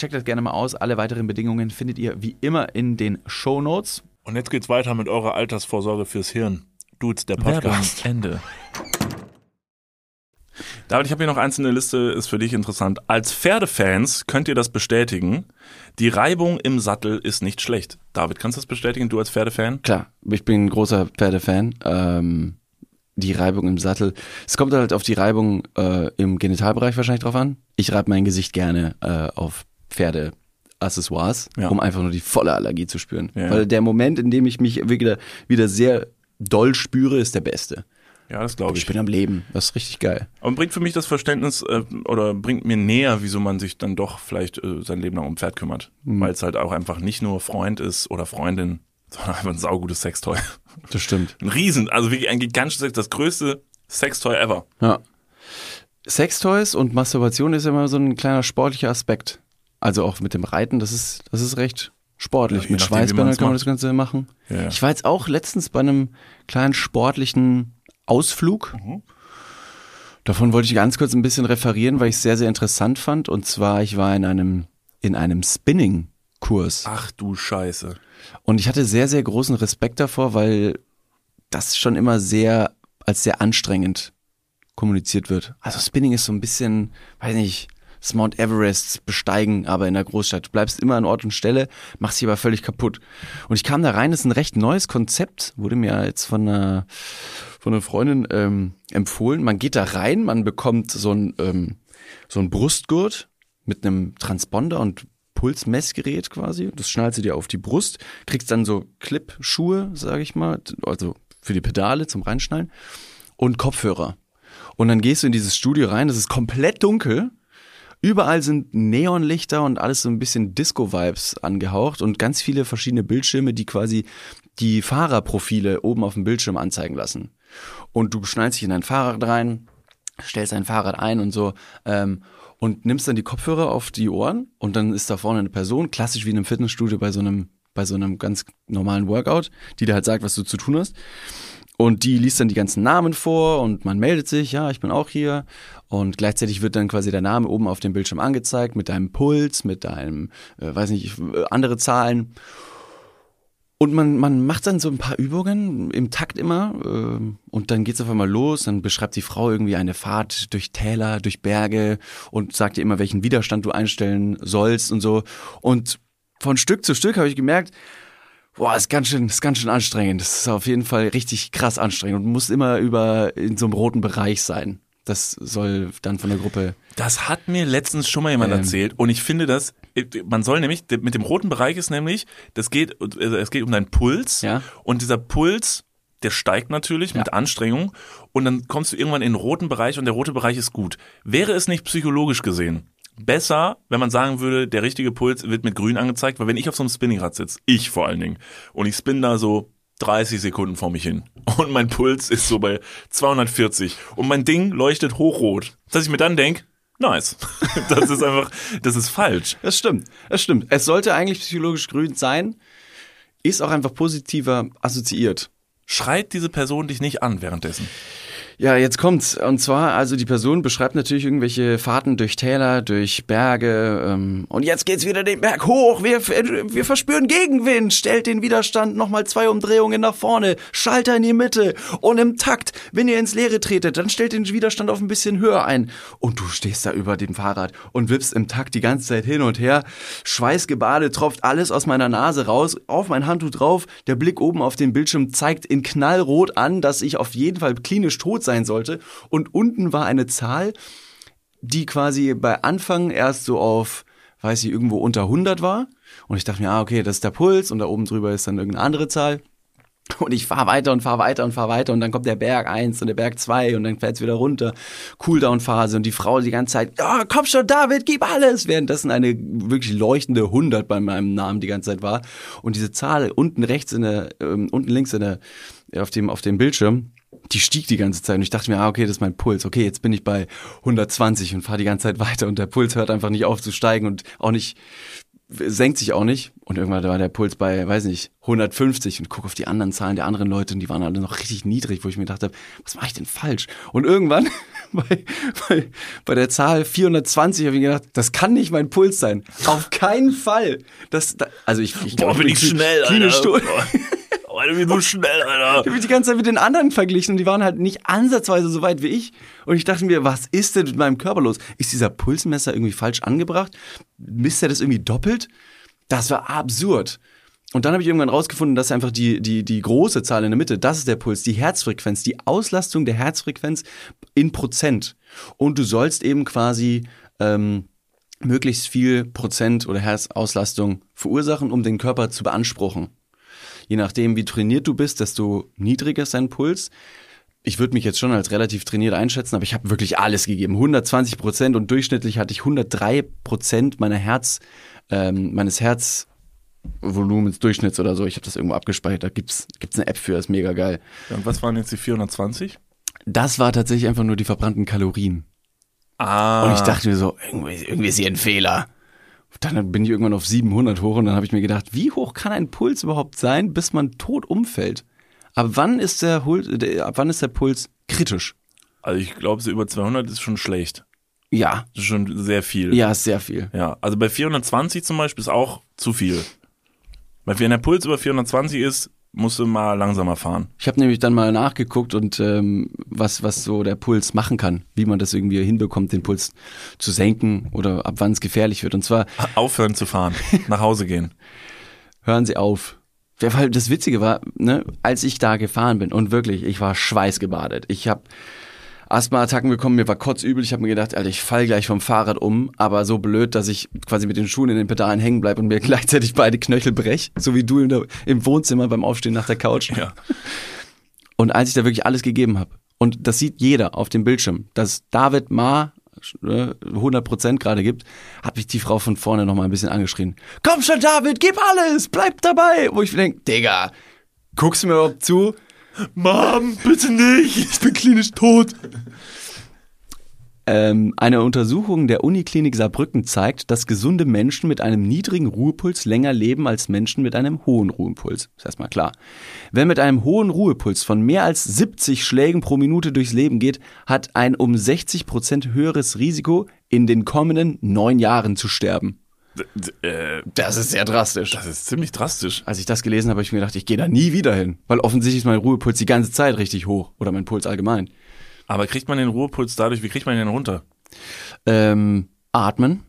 Checkt das gerne mal aus. Alle weiteren Bedingungen findet ihr wie immer in den Show Notes. Und jetzt geht's weiter mit eurer Altersvorsorge fürs Hirn. Dudes, der Podcast. Ende. David, ich habe hier noch eins in der Liste, ist für dich interessant. Als Pferdefans könnt ihr das bestätigen. Die Reibung im Sattel ist nicht schlecht. David, kannst du das bestätigen, du als Pferdefan? Klar, ich bin ein großer Pferdefan. Ähm, die Reibung im Sattel. Es kommt halt auf die Reibung äh, im Genitalbereich wahrscheinlich drauf an. Ich reibe mein Gesicht gerne äh, auf Pferdeaccessoires, Ja. um einfach nur die volle Allergie zu spüren. Ja. Weil der Moment, in dem ich mich wieder, wieder sehr doll spüre, ist der beste. Ja, das glaube Ich ich. bin am Leben. Das ist richtig geil. Aber bringt für mich das Verständnis äh, oder bringt mir näher, wieso man sich dann doch vielleicht äh, sein Leben lang um Pferd kümmert. Weil es halt auch einfach nicht nur Freund ist oder Freundin, sondern einfach ein saugutes Sextoy. Das stimmt. Ein Riesen, also wirklich ein gigantisches Sex, das größte Sextoy ever. Ja. Sextoys und Masturbation ist immer so ein kleiner sportlicher Aspekt. Also auch mit dem Reiten, das ist, das ist recht sportlich. Ja, mit nachdem, Schweißbändern kann man das Ganze machen. Ja. Ich war jetzt auch letztens bei einem kleinen sportlichen Ausflug. Mhm. Davon wollte ich ganz kurz ein bisschen referieren, weil ich es sehr, sehr interessant fand. Und zwar, ich war in einem, in einem Spinning-Kurs. Ach du Scheiße. Und ich hatte sehr, sehr großen Respekt davor, weil das schon immer sehr als sehr anstrengend kommuniziert wird. Also Spinning ist so ein bisschen, weiß nicht, das Mount Everest besteigen, aber in der Großstadt. Du bleibst immer an Ort und Stelle, machst dich aber völlig kaputt. Und ich kam da rein, das ist ein recht neues Konzept, wurde mir jetzt von einer, von einer Freundin ähm, empfohlen. Man geht da rein, man bekommt so ein, ähm, so ein Brustgurt mit einem Transponder und Pulsmessgerät quasi. Das schnallst du dir auf die Brust, kriegst dann so Clip-Schuhe, sage ich mal, also für die Pedale zum Reinschnallen und Kopfhörer. Und dann gehst du in dieses Studio rein, das ist komplett dunkel. Überall sind Neonlichter und alles so ein bisschen Disco-Vibes angehaucht und ganz viele verschiedene Bildschirme, die quasi die Fahrerprofile oben auf dem Bildschirm anzeigen lassen. Und du schnallst dich in dein Fahrrad rein, stellst dein Fahrrad ein und so ähm, und nimmst dann die Kopfhörer auf die Ohren und dann ist da vorne eine Person, klassisch wie in einem Fitnessstudio bei so einem bei so einem ganz normalen Workout, die dir halt sagt, was du zu tun hast. Und die liest dann die ganzen Namen vor und man meldet sich, ja, ich bin auch hier. Und gleichzeitig wird dann quasi der Name oben auf dem Bildschirm angezeigt mit deinem Puls, mit deinem, äh, weiß nicht, äh, andere Zahlen. Und man, man macht dann so ein paar Übungen im Takt immer ähm, und dann geht's auf einmal los. Dann beschreibt die Frau irgendwie eine Fahrt durch Täler, durch Berge und sagt dir immer, welchen Widerstand du einstellen sollst und so. Und von Stück zu Stück habe ich gemerkt, boah, ist ganz schön, ist ganz schön anstrengend. Das ist auf jeden Fall richtig krass anstrengend und muss immer über in so einem roten Bereich sein. Das soll dann von der Gruppe. Das hat mir letztens schon mal jemand Ähm. erzählt und ich finde das, man soll nämlich, mit dem roten Bereich ist nämlich, das geht, also es geht um deinen Puls Ja. und dieser Puls, der steigt natürlich mit Anstrengung und dann kommst du irgendwann in den roten Bereich und der rote Bereich ist gut. Wäre es nicht psychologisch gesehen besser, wenn man sagen würde, der richtige Puls wird mit grün angezeigt, weil wenn ich auf so einem Spinningrad sitze, ich vor allen Dingen, und ich spinne da so 30 Sekunden vor mich hin und mein Puls ist so bei 240 und mein Ding leuchtet hochrot, dass ich mir dann denk, nice. Das ist einfach, das ist falsch. Das stimmt, das stimmt. Es sollte eigentlich psychologisch grün sein, ist auch einfach positiver assoziiert. Schreit diese Person dich nicht an währenddessen? Ja, jetzt kommt's. Und zwar, also die Person beschreibt natürlich irgendwelche Fahrten durch Täler, durch Berge. Ähm, und jetzt geht's wieder den Berg hoch. Wir, wir verspüren Gegenwind. Stellt den Widerstand nochmal zwei Umdrehungen nach vorne. Schalter in die Mitte. Und im Takt, wenn ihr ins Leere tretet, dann stellt den Widerstand auf ein bisschen höher ein. Und du stehst da über dem Fahrrad und wippst im Takt die ganze Zeit hin und her. Schweißgebadet tropft alles aus meiner Nase raus, auf mein Handtuch drauf. Der Blick oben auf den Bildschirm zeigt in knallrot an, dass ich auf jeden Fall klinisch tot sein sollte. Und unten war eine Zahl, die quasi bei Anfang erst so auf, weiß ich, irgendwo unter 100 war. Und ich dachte mir, ah, okay, das ist der Puls und da oben drüber ist dann irgendeine andere Zahl. Und ich fahre weiter und fahre weiter und fahre weiter und dann kommt der Berg 1 und der Berg 2 und dann fährt's wieder runter. Cooldown-Phase und die Frau die ganze Zeit, ja, komm schon, David, gib alles! Währenddessen eine wirklich leuchtende 100 bei meinem Namen die ganze Zeit war. Und diese Zahl unten rechts in der, ähm, unten links in der, auf dem, auf dem Bildschirm, die stieg die ganze Zeit und ich dachte mir, ah, okay, das ist mein Puls. Okay, jetzt bin ich bei 120 und fahre die ganze Zeit weiter und der Puls hört einfach nicht auf zu steigen und auch nicht, senkt sich auch nicht. Und irgendwann war der Puls bei, weiß nicht, 150 und guck auf die anderen Zahlen der anderen Leute und die waren alle noch richtig niedrig, wo ich mir gedacht habe, was mache ich denn falsch? Und irgendwann bei, bei, bei der Zahl 420 habe ich gedacht, das kann nicht mein Puls sein. Auf keinen Fall. Das, da, also ich, ich Boah, bin ich schnell, klinisch Alter. Alter, wie du schnell, Alter. Ich habe mich die ganze Zeit mit den anderen verglichen und die waren halt nicht ansatzweise so weit wie ich. Und ich dachte mir, was ist denn mit meinem Körper los? Ist dieser Pulsmesser irgendwie falsch angebracht? Misst er das irgendwie doppelt? Das war absurd. Und dann habe ich irgendwann rausgefunden, dass einfach die, die, die große Zahl in der Mitte, das ist der Puls, die Herzfrequenz, die Auslastung der Herzfrequenz in Prozent. Und du sollst eben quasi ähm, möglichst viel Prozent oder Herzauslastung verursachen, um den Körper zu beanspruchen. Je nachdem, wie trainiert du bist, desto niedriger ist dein Puls. Ich würde mich jetzt schon als relativ trainiert einschätzen, aber ich habe wirklich alles gegeben. 120 Prozent und durchschnittlich hatte ich 103 Prozent meiner Herz, ähm, meines Herzvolumens Durchschnitts oder so. Ich habe das irgendwo abgespeichert. Da gibt's gibt's eine App für, ist mega geil. Und was waren jetzt die 420? Das war tatsächlich einfach nur die verbrannten Kalorien. Ah. Und ich dachte mir so, irgendwie, irgendwie ist hier ein Fehler. Dann bin ich irgendwann auf 700 hoch und dann habe ich mir gedacht, wie hoch kann ein Puls überhaupt sein, bis man tot umfällt? Ab wann ist der, ab wann ist der Puls kritisch? Also ich glaube, so über 200 ist schon schlecht. Ja, Das ist schon sehr viel. ja, ist sehr viel. Ja, also bei 420 zum Beispiel ist auch zu viel. Weil wenn der Puls über 420 ist, musst du mal langsamer fahren. Ich habe nämlich dann mal nachgeguckt und ähm, was was so der Puls machen kann, wie man das irgendwie hinbekommt, den Puls zu senken oder ab wann es gefährlich wird. Und zwar Aufhören zu fahren, nach Hause gehen. hören Sie auf. Das Witzige war, ne, als ich da gefahren bin und wirklich, ich war schweißgebadet. Ich habe Asthma-Attacken bekommen, mir war kotzübel. Ich habe mir gedacht, Alter, ich fall gleich vom Fahrrad um, aber so blöd, dass ich quasi mit den Schuhen in den Pedalen hängen bleib und mir gleichzeitig beide Knöchel brech, so wie du der, im Wohnzimmer beim Aufstehen nach der Couch. Ja. Und als ich da wirklich alles gegeben habe, und das sieht jeder auf dem Bildschirm, dass David Ma äh, 100% gerade gibt, habe ich die Frau von vorne noch mal ein bisschen angeschrien. Komm schon, David, gib alles, bleib dabei. Wo ich denke, Digga, guckst du mir überhaupt zu? Mom, bitte nicht. Ich bin klinisch tot. Ähm, eine Untersuchung der Uniklinik Saarbrücken zeigt, dass gesunde Menschen mit einem niedrigen Ruhepuls länger leben als Menschen mit einem hohen Ruhepuls. Ist erstmal klar. Wer mit einem hohen Ruhepuls von mehr als 70 Schlägen pro Minute durchs Leben geht, hat ein um 60 Prozent höheres Risiko, in den kommenden neun Jahren zu sterben. Äh, Das ist sehr drastisch. das ist ziemlich drastisch. Als ich das gelesen habe, habe ich mir gedacht, ich gehe da nie wieder hin. Weil offensichtlich ist mein Ruhepuls die ganze Zeit richtig hoch. Oder mein Puls allgemein. Aber kriegt man den Ruhepuls dadurch, wie kriegt man den runter? Ähm, atmen.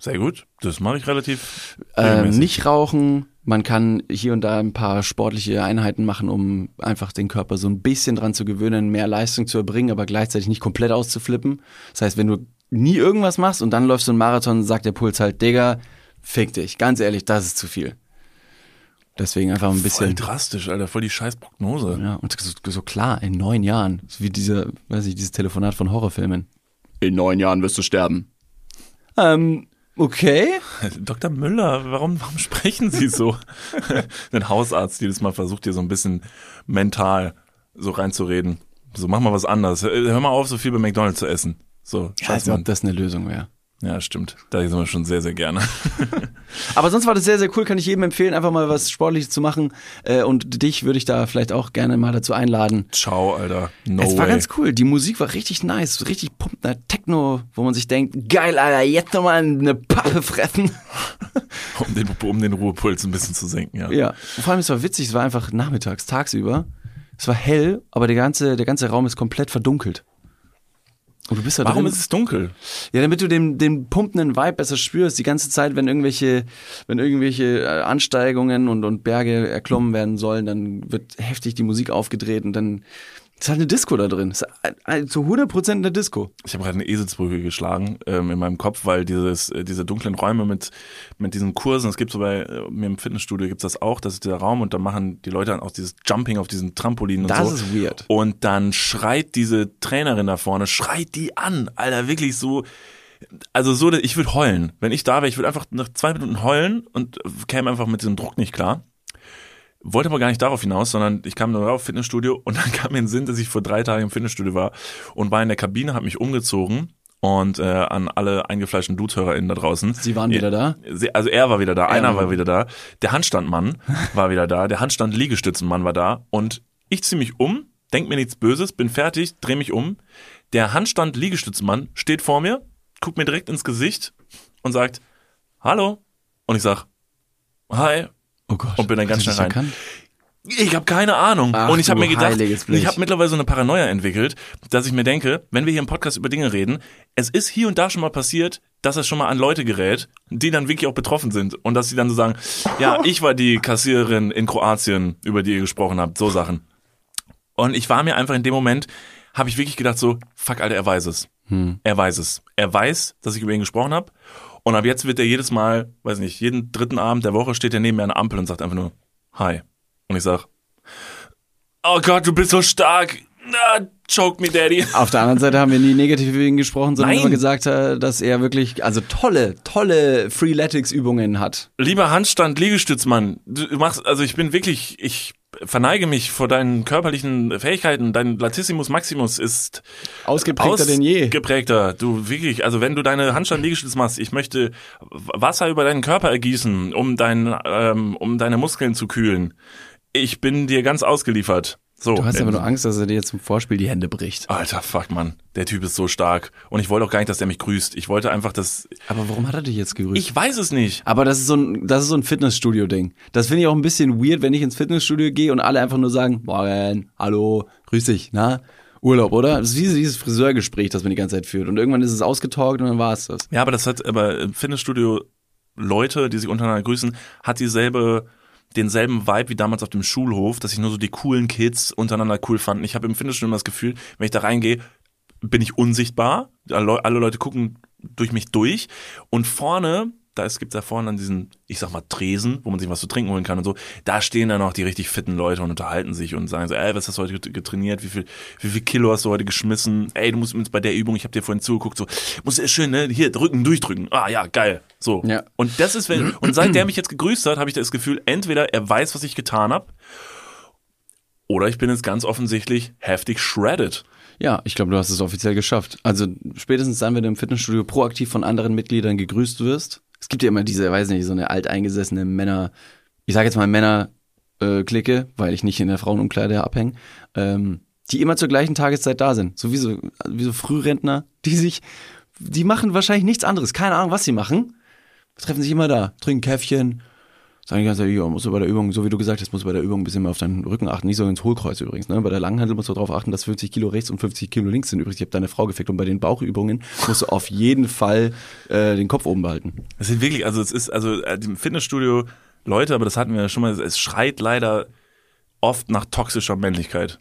Sehr gut. Das mache ich relativ Ähm, nicht rauchen, Man kann hier und da ein paar sportliche Einheiten machen, um einfach den Körper so ein bisschen dran zu gewöhnen, mehr Leistung zu erbringen, aber gleichzeitig nicht komplett auszuflippen. Das heißt, wenn du nie irgendwas machst und dann läufst du einen Marathon, sagt der Puls halt, Digga, fick dich. Ganz ehrlich, das ist zu viel. Deswegen einfach ein Voll bisschen. drastisch, Alter, voll die scheiß Prognose. Ja, und so, so klar, in neun Jahren. So wie diese, weiß ich, dieses Telefonat von Horrorfilmen. In neun Jahren wirst du sterben. Ähm, okay. Dr. Müller, warum, warum sprechen Sie so? Ein Hausarzt jedes Mal versucht dir so ein bisschen mental so reinzureden. So, mach mal was anderes. Hör mal auf, so viel bei McDonalds zu essen. So, Ich weiß nicht, ob das eine Lösung wäre. Ja, stimmt. Da sind wir schon sehr, sehr gerne. Aber sonst war das sehr, sehr cool. Kann ich jedem empfehlen, einfach mal was Sportliches zu machen. Äh, Und dich würde ich da vielleicht auch gerne mal dazu einladen. Ciao, Alter. No es war way. ganz cool. Die Musik war richtig nice. Richtig pumpender Techno, wo man sich denkt, geil, Alter, jetzt nochmal eine Pappe fressen. um, den, um den Ruhepuls ein bisschen zu senken, ja. Ja. Und vor allem, es war witzig, es war einfach nachmittags, tagsüber. Es war hell, aber der ganze, der ganze Raum ist komplett verdunkelt. Und du bist da Warum drin. ist es dunkel? Ja, damit du den, den pumpenden Vibe besser spürst, die ganze Zeit, wenn irgendwelche, wenn irgendwelche äh, Ansteigungen und, und Berge erklommen werden sollen, dann wird heftig die Musik aufgedreht und dann ist halt eine Disco da drin. Ist zu 100% eine Disco. Ich habe gerade eine Eselsbrücke geschlagen ähm, in meinem Kopf, weil dieses, äh, diese dunklen Räume mit, mit diesen Kursen, es gibt so bei äh, mir im Fitnessstudio gibt's das auch, das ist der Raum und da machen die Leute dann auch dieses Jumping auf diesen Trampolinen und Das so. ist weird. Und dann schreit diese Trainerin da vorne, schreit die an, Alter, wirklich so, also so, ich würde heulen. Wenn ich da wäre, ich würde einfach nach zwei Minuten heulen und käme einfach mit diesem Druck nicht klar. Wollte aber gar nicht darauf hinaus, sondern ich kam nur auf Fitnessstudio und dann kam mir in den Sinn, dass ich vor drei Tagen im Fitnessstudio war und war in der Kabine, habe mich umgezogen und äh, an alle eingefleischten Dudes-HörerInnen da draußen. Sie waren wieder da? Also er war wieder da, einer war war wieder da, der Handstandmann war wieder da, der Handstand-Liegestützenmann war da und ich zieh mich um, denk mir nichts Böses, bin fertig, dreh mich um. Der Handstand-Liegestützenmann steht vor mir, guckt mir direkt ins Gesicht und sagt, hallo. Und ich sag, hi. Oh Gott. Und bin dann ganz schnell rein. erkannt? Ich habe keine Ahnung. Ach, und ich habe mir gedacht, ich habe mittlerweile so eine Paranoia entwickelt, dass ich mir denke, wenn wir hier im Podcast über Dinge reden, es ist hier und da schon mal passiert, dass es schon mal an Leute gerät, die dann wirklich auch betroffen sind und dass sie dann so sagen, ja, ich war die Kassiererin in Kroatien, über die ihr gesprochen habt, so Sachen. Und ich war mir einfach in dem Moment, habe ich wirklich gedacht so, fuck, Alter, er weiß es. Er weiß es. Er weiß, dass ich über ihn gesprochen habe. Und ab jetzt wird er jedes Mal, weiß nicht, jeden dritten Abend der Woche steht er neben mir an der Ampel und sagt einfach nur, hi. Und ich sag, oh Gott, du bist so stark. Na, choke me, Daddy. Auf der anderen Seite haben wir nie negativ über ihn gesprochen, sondern Nein. immer gesagt, äh, dass er wirklich, also tolle, tolle Freeletics-Übungen hat. Lieber Handstand, Liegestützmann, du machst, also ich bin wirklich, ich verneige mich vor deinen körperlichen Fähigkeiten. Dein Latissimus Maximus ist Ausgeprägter denn je. Ausgeprägter. Du wirklich, also wenn du deine Handstand Liegestütz machst, ich möchte Wasser über deinen Körper ergießen, um dein, ähm, um deine Muskeln zu kühlen. Ich bin dir ganz ausgeliefert. So. Du hast aber nur Angst, dass er dir jetzt zum Vorspiel die Hände bricht. Alter, fuck, Mann. Der Typ ist so stark. Und ich wollte auch gar nicht, dass der mich grüßt. Ich wollte einfach, dass, Aber warum hat er dich jetzt gegrüßt? ich weiß es nicht. aber das ist so ein, das ist so ein Fitnessstudio-Ding. Das finde ich auch ein bisschen weird, wenn ich ins Fitnessstudio gehe und alle einfach nur sagen, morgen, hallo, grüß dich, na? Urlaub, oder? Das ist wie dieses Friseurgespräch, das man die ganze Zeit führt. Und irgendwann ist es ausgetalkt und dann war es das. Ja, aber das hat, aber im Fitnessstudio Leute, die sich untereinander grüßen, hat dieselbe, denselben Vibe wie damals auf dem Schulhof, dass sich nur so die coolen Kids untereinander cool fanden. Ich habe im Fitnessstudio immer das Gefühl, wenn ich da reingehe, bin ich unsichtbar. Alle Leute gucken durch mich durch. Und vorne, es gibt da vorne an diesen, ich sag mal, Tresen, wo man sich was zu trinken holen kann und so, da stehen dann auch die richtig fitten Leute und unterhalten sich und sagen so, ey, was hast du heute get- getrainiert? Wie viel, wie viel Kilo hast du heute geschmissen? Ey, du musst jetzt bei der Übung, ich habe dir vorhin zugeguckt, so, muss ist schön, ne? Hier, drücken, durchdrücken. Ah ja, geil. So. Ja. Und das ist, wenn, und seit der mich jetzt gegrüßt hat, habe ich das Gefühl, entweder er weiß, was ich getan habe, oder ich bin jetzt ganz offensichtlich heftig shredded. Ja, ich glaube, du hast es offiziell geschafft. Also spätestens dann, wenn du im Fitnessstudio proaktiv von anderen Mitgliedern gegrüßt wirst. Es gibt ja immer diese, weiß nicht, so eine alteingesessene Männer, ich sage jetzt mal Männer äh, Clique, weil ich nicht in der Frauenumkleide abhänge, ähm, die immer zur gleichen Tageszeit da sind. So wie so, wie so Frührentner, die sich, die machen wahrscheinlich nichts anderes. Keine Ahnung, was sie machen. Treffen sich immer da, trinken Käffchen, sagen die ganze Zeit, ja, musst du bei der Übung, so wie du gesagt hast, musst du bei der Übung ein bisschen mehr auf deinen Rücken achten. Nicht so ins Hohlkreuz übrigens. Ne? Bei der Langhandel musst du darauf achten, dass 50 Kilo rechts und 50 Kilo links sind. Übrigens, ich habe deine Frau gefickt und bei den Bauchübungen musst du auf jeden Fall äh, den Kopf oben behalten. Es sind wirklich, also es ist, also äh, im Fitnessstudio Leute, aber das hatten wir ja schon mal, es schreit leider oft nach toxischer Männlichkeit.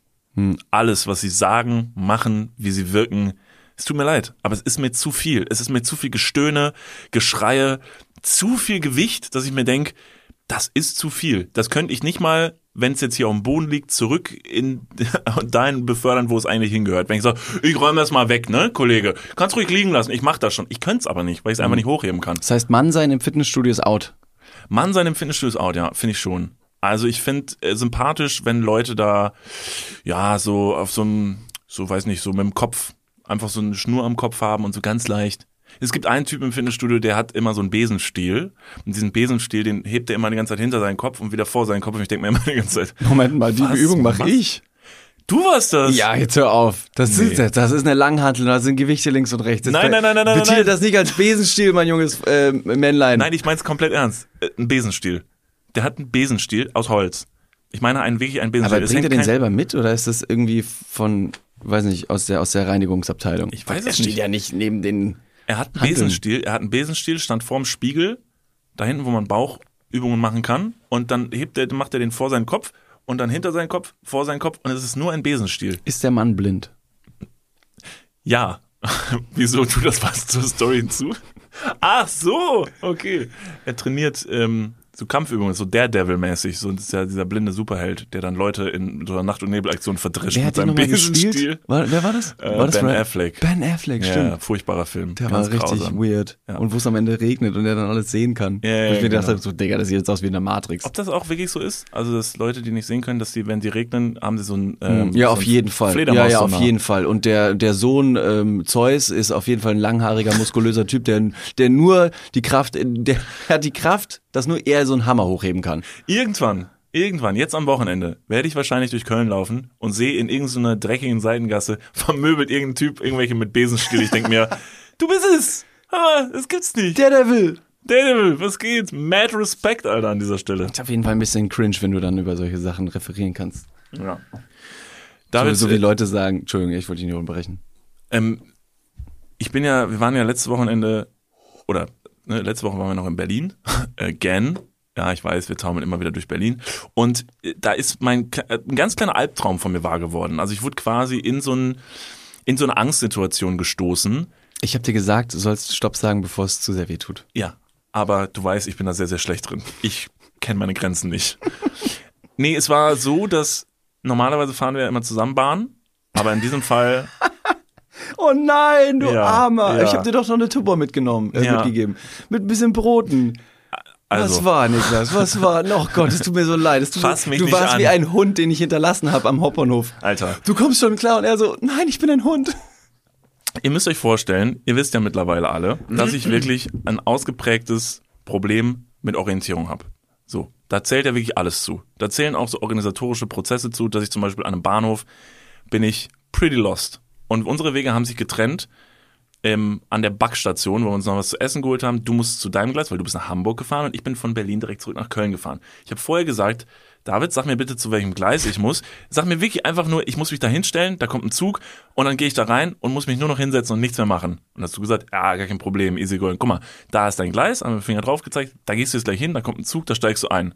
Alles, was sie sagen, machen, wie sie wirken, es tut mir leid, aber es ist mir zu viel. Es ist mir zu viel Gestöhne, Geschreie, zu viel Gewicht, dass ich mir denke, das ist zu viel. Das könnte ich nicht mal, wenn es jetzt hier auf dem Boden liegt, zurück in dahin befördern, wo es eigentlich hingehört. Wenn ich sage, ich räume das mal weg, ne, Kollege, kannst ruhig liegen lassen, ich mach das schon. Ich könnte es aber nicht, weil ich es einfach nicht hochheben kann. Das heißt, Mann sein im Fitnessstudio ist out. Mann sein im Fitnessstudio ist out, ja, finde ich schon. Also ich finde äh, sympathisch, wenn Leute da ja so auf so einem, so weiß nicht, so mit dem Kopf einfach so eine Schnur am Kopf haben und so ganz leicht. Es gibt einen Typ im Fitnessstudio, der hat immer so einen Besenstiel. Und diesen Besenstiel, den hebt er immer die ganze Zeit hinter seinen Kopf und wieder vor seinen Kopf. Und ich denke mir immer die ganze Zeit, Moment mal, die Was? Übung mache ich. du warst das. Ja, jetzt hör auf. Das Nee. ist das ist eine Langhantel, da sind Gewichte links und rechts. Jetzt Nein, nein, nein, nein, nein, Betitel nein. das nicht als Besenstiel, mein junges äh, Männlein. Nein, ich meine es komplett ernst. Äh, Ein Besenstiel. Der hat einen Besenstiel aus Holz. Ich meine einen wirklich einen Besenstiel. Aber bringt er den selber mit oder ist das irgendwie von, weiß nicht, aus der aus der Reinigungsabteilung? Ich weiß es steht nicht. ja nicht neben den. Er hat einen. Besenstiel, er hat einen Besenstiel, stand vorm Spiegel, da hinten, wo man Bauchübungen machen kann, und dann hebt er, macht er den vor seinen Kopf und dann hinter seinen Kopf, vor seinen Kopf, und es ist nur ein Besenstiel. Ist der Mann blind? Ja. Wieso tut das was zur Story hinzu? Ach so, okay. Er trainiert ähm, so Kampfübungen, so Daredevil-mäßig. So ja dieser blinde Superheld, der dann Leute in so einer Nacht- und Nebelaktion verdrischt Wer mit seinem Besenstiel. War, wer war das? Äh, war das Ben Brad- Affleck. Ben Affleck, Ja, stimmt. furchtbarer Film. Der Ganz war richtig grausam. weird. Ja. Und wo es am Ende regnet und er dann alles sehen kann. Ja, ja, und ich mir genau. dachte, so, Digga, das sieht jetzt aus wie in der Matrix. Ob das auch wirklich so ist? Also, dass Leute, die nicht sehen können, dass die, wenn die regnen, haben sie so ein ähm, ja, so auf jeden Fall. Ja, Fledermaus ja, auf jeden Fall. Und der, der Sohn ähm, Zeus ist auf jeden Fall ein langhaariger, muskulöser Typ, der, der nur die Kraft, der hat die Kraft, dass nur er so einen Hammer hochheben kann. Irgendwann, irgendwann, jetzt am Wochenende, werde ich wahrscheinlich durch Köln laufen und sehe in irgendeiner dreckigen Seitengasse vermöbelt irgendein Typ irgendwelche mit Besenstiel. Ich denke mir, du bist es! Ah, das gibt's nicht. Der, der will. Daredevil, was geht? Mad Respect, Alter, an dieser Stelle. Ist auf jeden Fall ein bisschen cringe, wenn du dann über solche Sachen referieren kannst. Ja. So, David, so wie äh, Leute sagen, Entschuldigung, ich wollte dich nicht unterbrechen. Ähm, ich bin ja, wir waren ja letztes Wochenende, oder ne, letzte Woche waren wir noch in Berlin, again. Ja, ich weiß, wir taumeln immer wieder durch Berlin. Und äh, da ist mein äh, ein ganz kleiner Albtraum von mir wahr geworden. Also ich wurde quasi in so, ein, in so eine Angstsituation gestoßen. Ich habe dir gesagt, du sollst Stopp sagen, bevor es zu sehr weh tut. Ja, aber du weißt, ich bin da sehr, sehr schlecht drin. Ich kenne meine Grenzen nicht. nee, es war so, dass normalerweise fahren wir ja immer zusammen Bahn. Aber in diesem Fall Oh nein, du Ja, Armer. ja. Ich habe dir doch noch eine Tupper mitgenommen, äh, Ja. mitgegeben. Mit ein bisschen Broten. Also, was war, Niklas? Was war? Oh Gott, es tut mir so leid. Es tut Fass mich du warst an. wie ein Hund, den ich hinterlassen habe am Hauptbahnhof. Alter. Du kommst schon klar und er so, nein, ich bin ein Hund. Ihr müsst euch vorstellen, ihr wisst ja mittlerweile alle, dass ich wirklich ein ausgeprägtes Problem mit Orientierung habe. So, da zählt ja wirklich alles zu. Da zählen auch so organisatorische Prozesse zu, dass ich zum Beispiel an einem Bahnhof bin ich pretty lost. Und unsere Wege haben sich getrennt ähm, an der Backstation, wo wir uns noch was zu essen geholt haben. Du musst zu deinem Gleis, weil du bist nach Hamburg gefahren und ich bin von Berlin direkt zurück nach Köln gefahren. Ich habe vorher gesagt, David, sag mir bitte, zu welchem Gleis ich muss. Sag mir wirklich einfach nur, ich muss mich da hinstellen, da kommt ein Zug und dann gehe ich da rein und muss mich nur noch hinsetzen und nichts mehr machen. Und hast du gesagt, ja, gar kein Problem, easy going. Guck mal, da ist dein Gleis, haben wir den Finger drauf gezeigt, da gehst du jetzt gleich hin, da kommt ein Zug, da steigst du ein.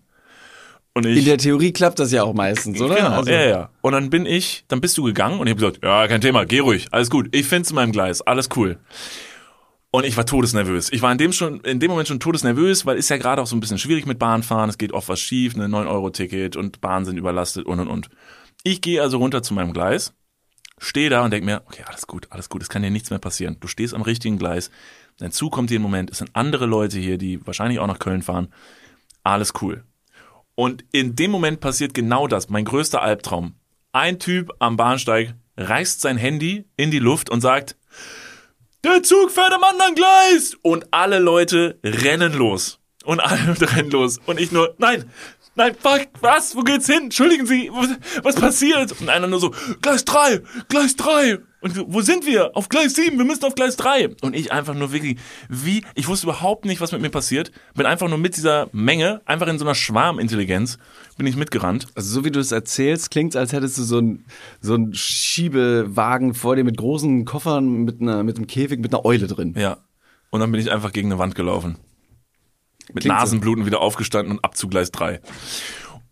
Und ich, In der Theorie klappt das ja auch meistens, oder? Genau, Also- ja, ja. Und dann bin ich, dann bist du gegangen und ich habe gesagt, ja, kein Thema, geh ruhig, alles gut. Ich find's in meinem Gleis, alles cool. Und ich war todesnervös. Ich war in dem schon, in dem Moment schon todesnervös, weil ist ja gerade auch so ein bisschen schwierig mit Bahnfahren. Es geht oft was schief, ne 9-Euro-Ticket und Bahnen sind überlastet und und und. Ich gehe also runter zu meinem Gleis, stehe da und denk mir, okay, alles gut, alles gut, es kann dir nichts mehr passieren. Du stehst am richtigen Gleis, dein Zug kommt hier im Moment, es sind andere Leute hier, die wahrscheinlich auch nach Köln fahren. Alles cool. Und in dem Moment passiert genau das, mein größter Albtraum. Ein Typ am Bahnsteig reißt sein Handy in die Luft und sagt, der Zug fährt am anderen Gleis! Und alle Leute rennen los. Und alle rennen los. Und ich nur, nein, nein, fuck, was? Wo geht's hin? Entschuldigen Sie, was, was passiert? Und einer nur so, Gleis 3, Gleis 3. Und wo sind wir? Auf Gleis 7, wir müssen auf Gleis 3. Und ich einfach nur wirklich, wie, ich wusste überhaupt nicht, was mit mir passiert. Bin einfach nur mit dieser Menge, einfach in so einer Schwarmintelligenz, bin ich mitgerannt. Also so wie du es erzählst, klingt als hättest du so einen so einen Schiebewagen vor dir mit großen Koffern, mit, einer, mit einem Käfig, mit einer Eule drin. Ja. Und dann bin ich einfach gegen eine Wand gelaufen. Mit Klingt so. Nasenbluten wieder aufgestanden und ab zu Gleis 3.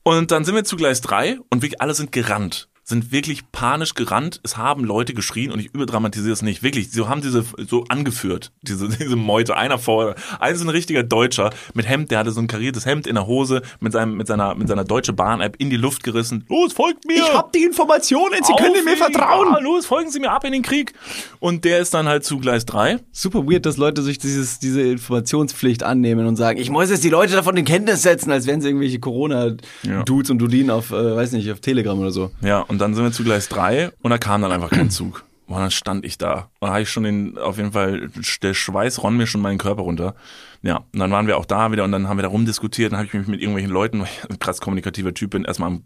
Und dann sind wir zu Gleis 3 und wirklich alle sind gerannt. Sind wirklich panisch gerannt. Es haben Leute geschrien und ich überdramatisiere es nicht. Wirklich, sie haben diese so angeführt, diese, diese Meute. Einer vor, einer ist ein richtiger Deutscher mit Hemd, der hatte so ein kariertes Hemd in der Hose mit seinem, mit seiner, mit seiner deutsche Bahn-App in die Luft gerissen. Los, folgt mir! die Informationen, Aufregend. Ah, los, folgen Sie mir ab in den Krieg. Und der ist dann halt zu Gleis 3. Super weird, dass Leute sich dieses, diese Informationspflicht annehmen und sagen, ich muss jetzt die Leute davon in Kenntnis setzen, als wären sie irgendwelche Corona-Dudes und Dudinen auf, äh, weiß nicht, auf Telegram oder so. Ja, und dann sind wir zu Gleis 3 und da kam dann einfach kein Zug. Und dann stand ich da. Und da habe ich schon den, auf jeden Fall, der Schweiß ronn mir schon meinen Körper runter. Ja, und dann waren wir auch da wieder und dann haben wir da rumdiskutiert. Dann habe ich mich mit irgendwelchen Leuten, weil ich ein krass kommunikativer Typ bin, erstmal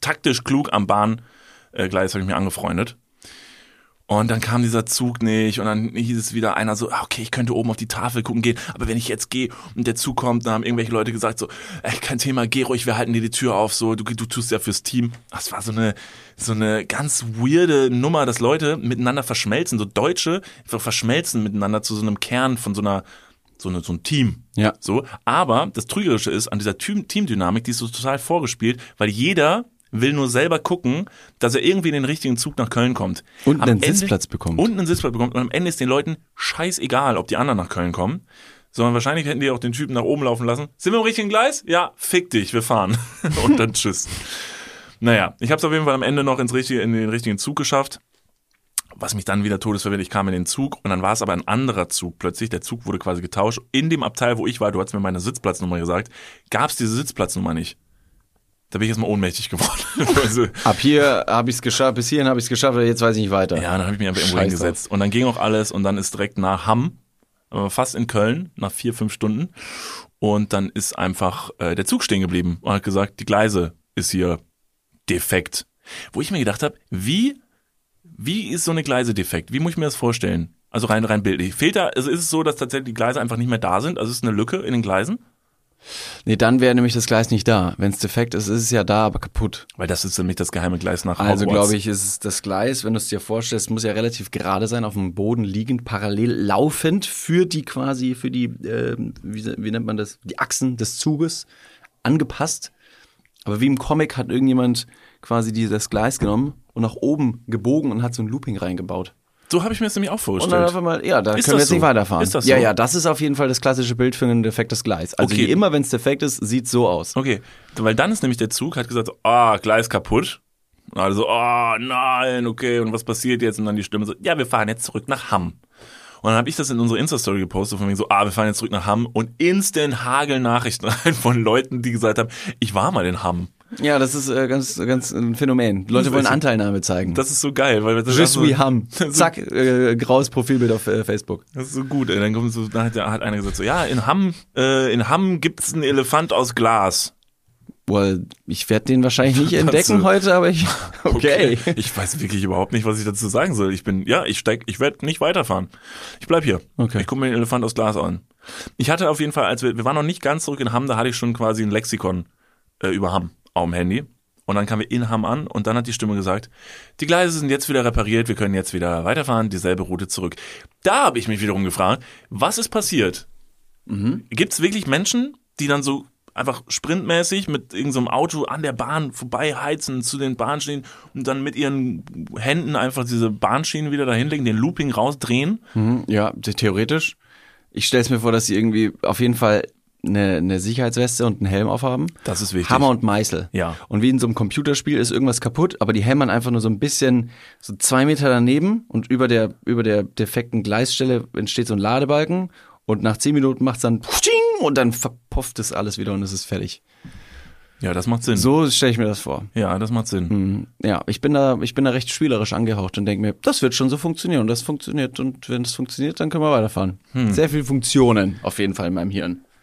taktisch klug am Bahngleis habe ich mir angefreundet. Und dann kam dieser Zug nicht und dann hieß es wieder einer so, ah, okay, ich könnte oben auf die Tafel gucken gehen, aber wenn ich jetzt gehe und der Zug kommt, dann haben irgendwelche Leute gesagt so, ey, kein Thema, geh ruhig, wir halten dir die Tür auf, so, du, du tust ja fürs Team. Das war so eine, so eine ganz weirde Nummer, dass Leute miteinander verschmelzen, so Deutsche einfach verschmelzen miteinander zu so einem Kern von so einer, so, eine, so ein Team. Ja. So, aber das Trügerische ist an dieser Team- Teamdynamik, die ist so total vorgespielt, weil jeder will nur selber gucken, dass er irgendwie in den richtigen Zug nach Köln kommt. Und Am einen Ende- Sitzplatz bekommt. Und einen Sitzplatz bekommt. Und am Ende ist den Leuten scheißegal, ob die anderen nach Köln kommen. Sondern wahrscheinlich hätten die auch den Typen nach oben laufen lassen. Sind wir im richtigen Gleis? Ja, fick dich, wir fahren. und dann tschüss. Naja, ich habe es auf jeden Fall am Ende noch ins richtige, in den richtigen Zug geschafft. Was mich dann wieder todesverwirrt, ich kam in den Zug und dann war es aber ein anderer Zug plötzlich. Der Zug wurde quasi getauscht. In dem Abteil, wo ich war, du hast mir meine Sitzplatznummer gesagt, gab es diese Sitzplatznummer nicht. Da bin ich erstmal ohnmächtig geworden. also, Ab hier habe ich es geschafft, bis hierhin habe ich es geschafft, jetzt weiß ich nicht weiter. ja, dann habe ich mich einfach irgendwo Scheiß hingesetzt. Und dann ging auch alles und dann ist direkt nach Hamm, aber fast in Köln, nach vier, fünf Stunden. Und dann ist einfach äh, der Zug stehen geblieben und hat gesagt, die Gleise ist hier defekt. Wo ich mir gedacht habe, wie, wie ist so eine Gleise defekt? Wie muss ich mir das vorstellen? Also rein, rein bildlich. Fehlt da, also ist es so, dass tatsächlich die Gleise einfach nicht mehr da sind? Also ist es eine Lücke in den Gleisen? Nee, dann wäre nämlich das Gleis nicht da. Wenn es defekt ist, ist es ja da, aber kaputt. Weil das ist nämlich das geheime Gleis nach Also Hogwarts. glaube ich, ist das Gleis, wenn du es dir vorstellst, muss ja relativ gerade sein, auf dem Boden liegend, parallel laufend für die quasi, für die, äh, wie, wie nennt man das, die Achsen des Zuges angepasst. Aber wie im Comic hat irgendjemand quasi dieses Gleis genommen und nach oben gebogen und hat so ein Looping reingebaut. So habe ich mir das nämlich auch Und vorgestellt. dann einfach mal, ja, da Ist können wir jetzt nicht so? weiterfahren. Ist das Ja, so? ja, das ist auf jeden Fall das klassische Bild für ein defektes Gleis. Also Okay. immer, wenn es defekt ist, sieht so aus. Okay, weil dann ist nämlich der Zug, hat gesagt, ah, Gleis kaputt. Und alle so, ah, nein, okay, und was passiert jetzt? Und dann die Stimme so, ja, wir fahren jetzt zurück nach Hamm. Und dann habe ich das in unsere Insta-Story gepostet, von mir so, ah, wir fahren jetzt zurück nach Hamm und instant Hagelnachrichten rein von Leuten, die gesagt haben, ich war mal in Hamm. Ja, das ist äh, ganz, ganz ein Phänomen. Die Leute wollen Anteilnahme zeigen. Das ist so geil, weil das, Je ist so, Ham. Zack, äh, graues Profilbild auf äh, Facebook. das ist so gut. ey. Dann kommt so, dann hat, hat einer gesagt so, ja, in Hamm, äh, in Hamm gibt's einen Elefant aus Glas. Well, ich werde den wahrscheinlich nicht entdecken heute, aber ich. Okay. Ich weiß wirklich überhaupt nicht, was ich dazu sagen soll. Ich bin, ja, ich steig, ich werde nicht weiterfahren. Ich bleib hier. Okay. Ich gucke mir den Elefant aus Glas an. Ich hatte auf jeden Fall, als wir, wir waren noch nicht ganz zurück in Hamm, da hatte ich schon quasi ein Lexikon äh, über Hamm auf dem Handy. Und dann kamen wir in Hamm an und dann hat die Stimme gesagt, die Gleise sind jetzt wieder repariert, wir können jetzt wieder weiterfahren, dieselbe Route zurück. Da habe ich mich wiederum gefragt, was ist passiert? Gibt es wirklich Menschen, die dann so einfach sprintmäßig mit irgendeinem so Auto an der Bahn vorbei heizen zu den Bahnschienen und dann mit ihren Händen einfach diese Bahnschienen wieder dahinlegen, den Looping rausdrehen? Mhm, ja, the- theoretisch. Ich stelle es mir vor, dass sie irgendwie auf jeden Fall eine, eine Sicherheitsweste und einen Helm aufhaben. Das ist wichtig. Hammer und Meißel. Ja. Und wie in so einem Computerspiel ist irgendwas kaputt, aber die hämmern einfach nur so ein bisschen, so zwei Meter daneben und über der, über der defekten Gleisstelle entsteht so ein Ladebalken und nach zehn Minuten macht's dann und dann verpufft es alles wieder und es ist fertig. Ja, das macht Sinn. So stelle ich mir das vor. Ja, das macht Sinn. Mhm. Ja, ich bin da, ich bin da recht spielerisch angehaucht und denke mir, das wird schon so funktionieren und das funktioniert und wenn es funktioniert, dann können wir weiterfahren. Sehr viele Funktionen auf jeden Fall in meinem Hirn.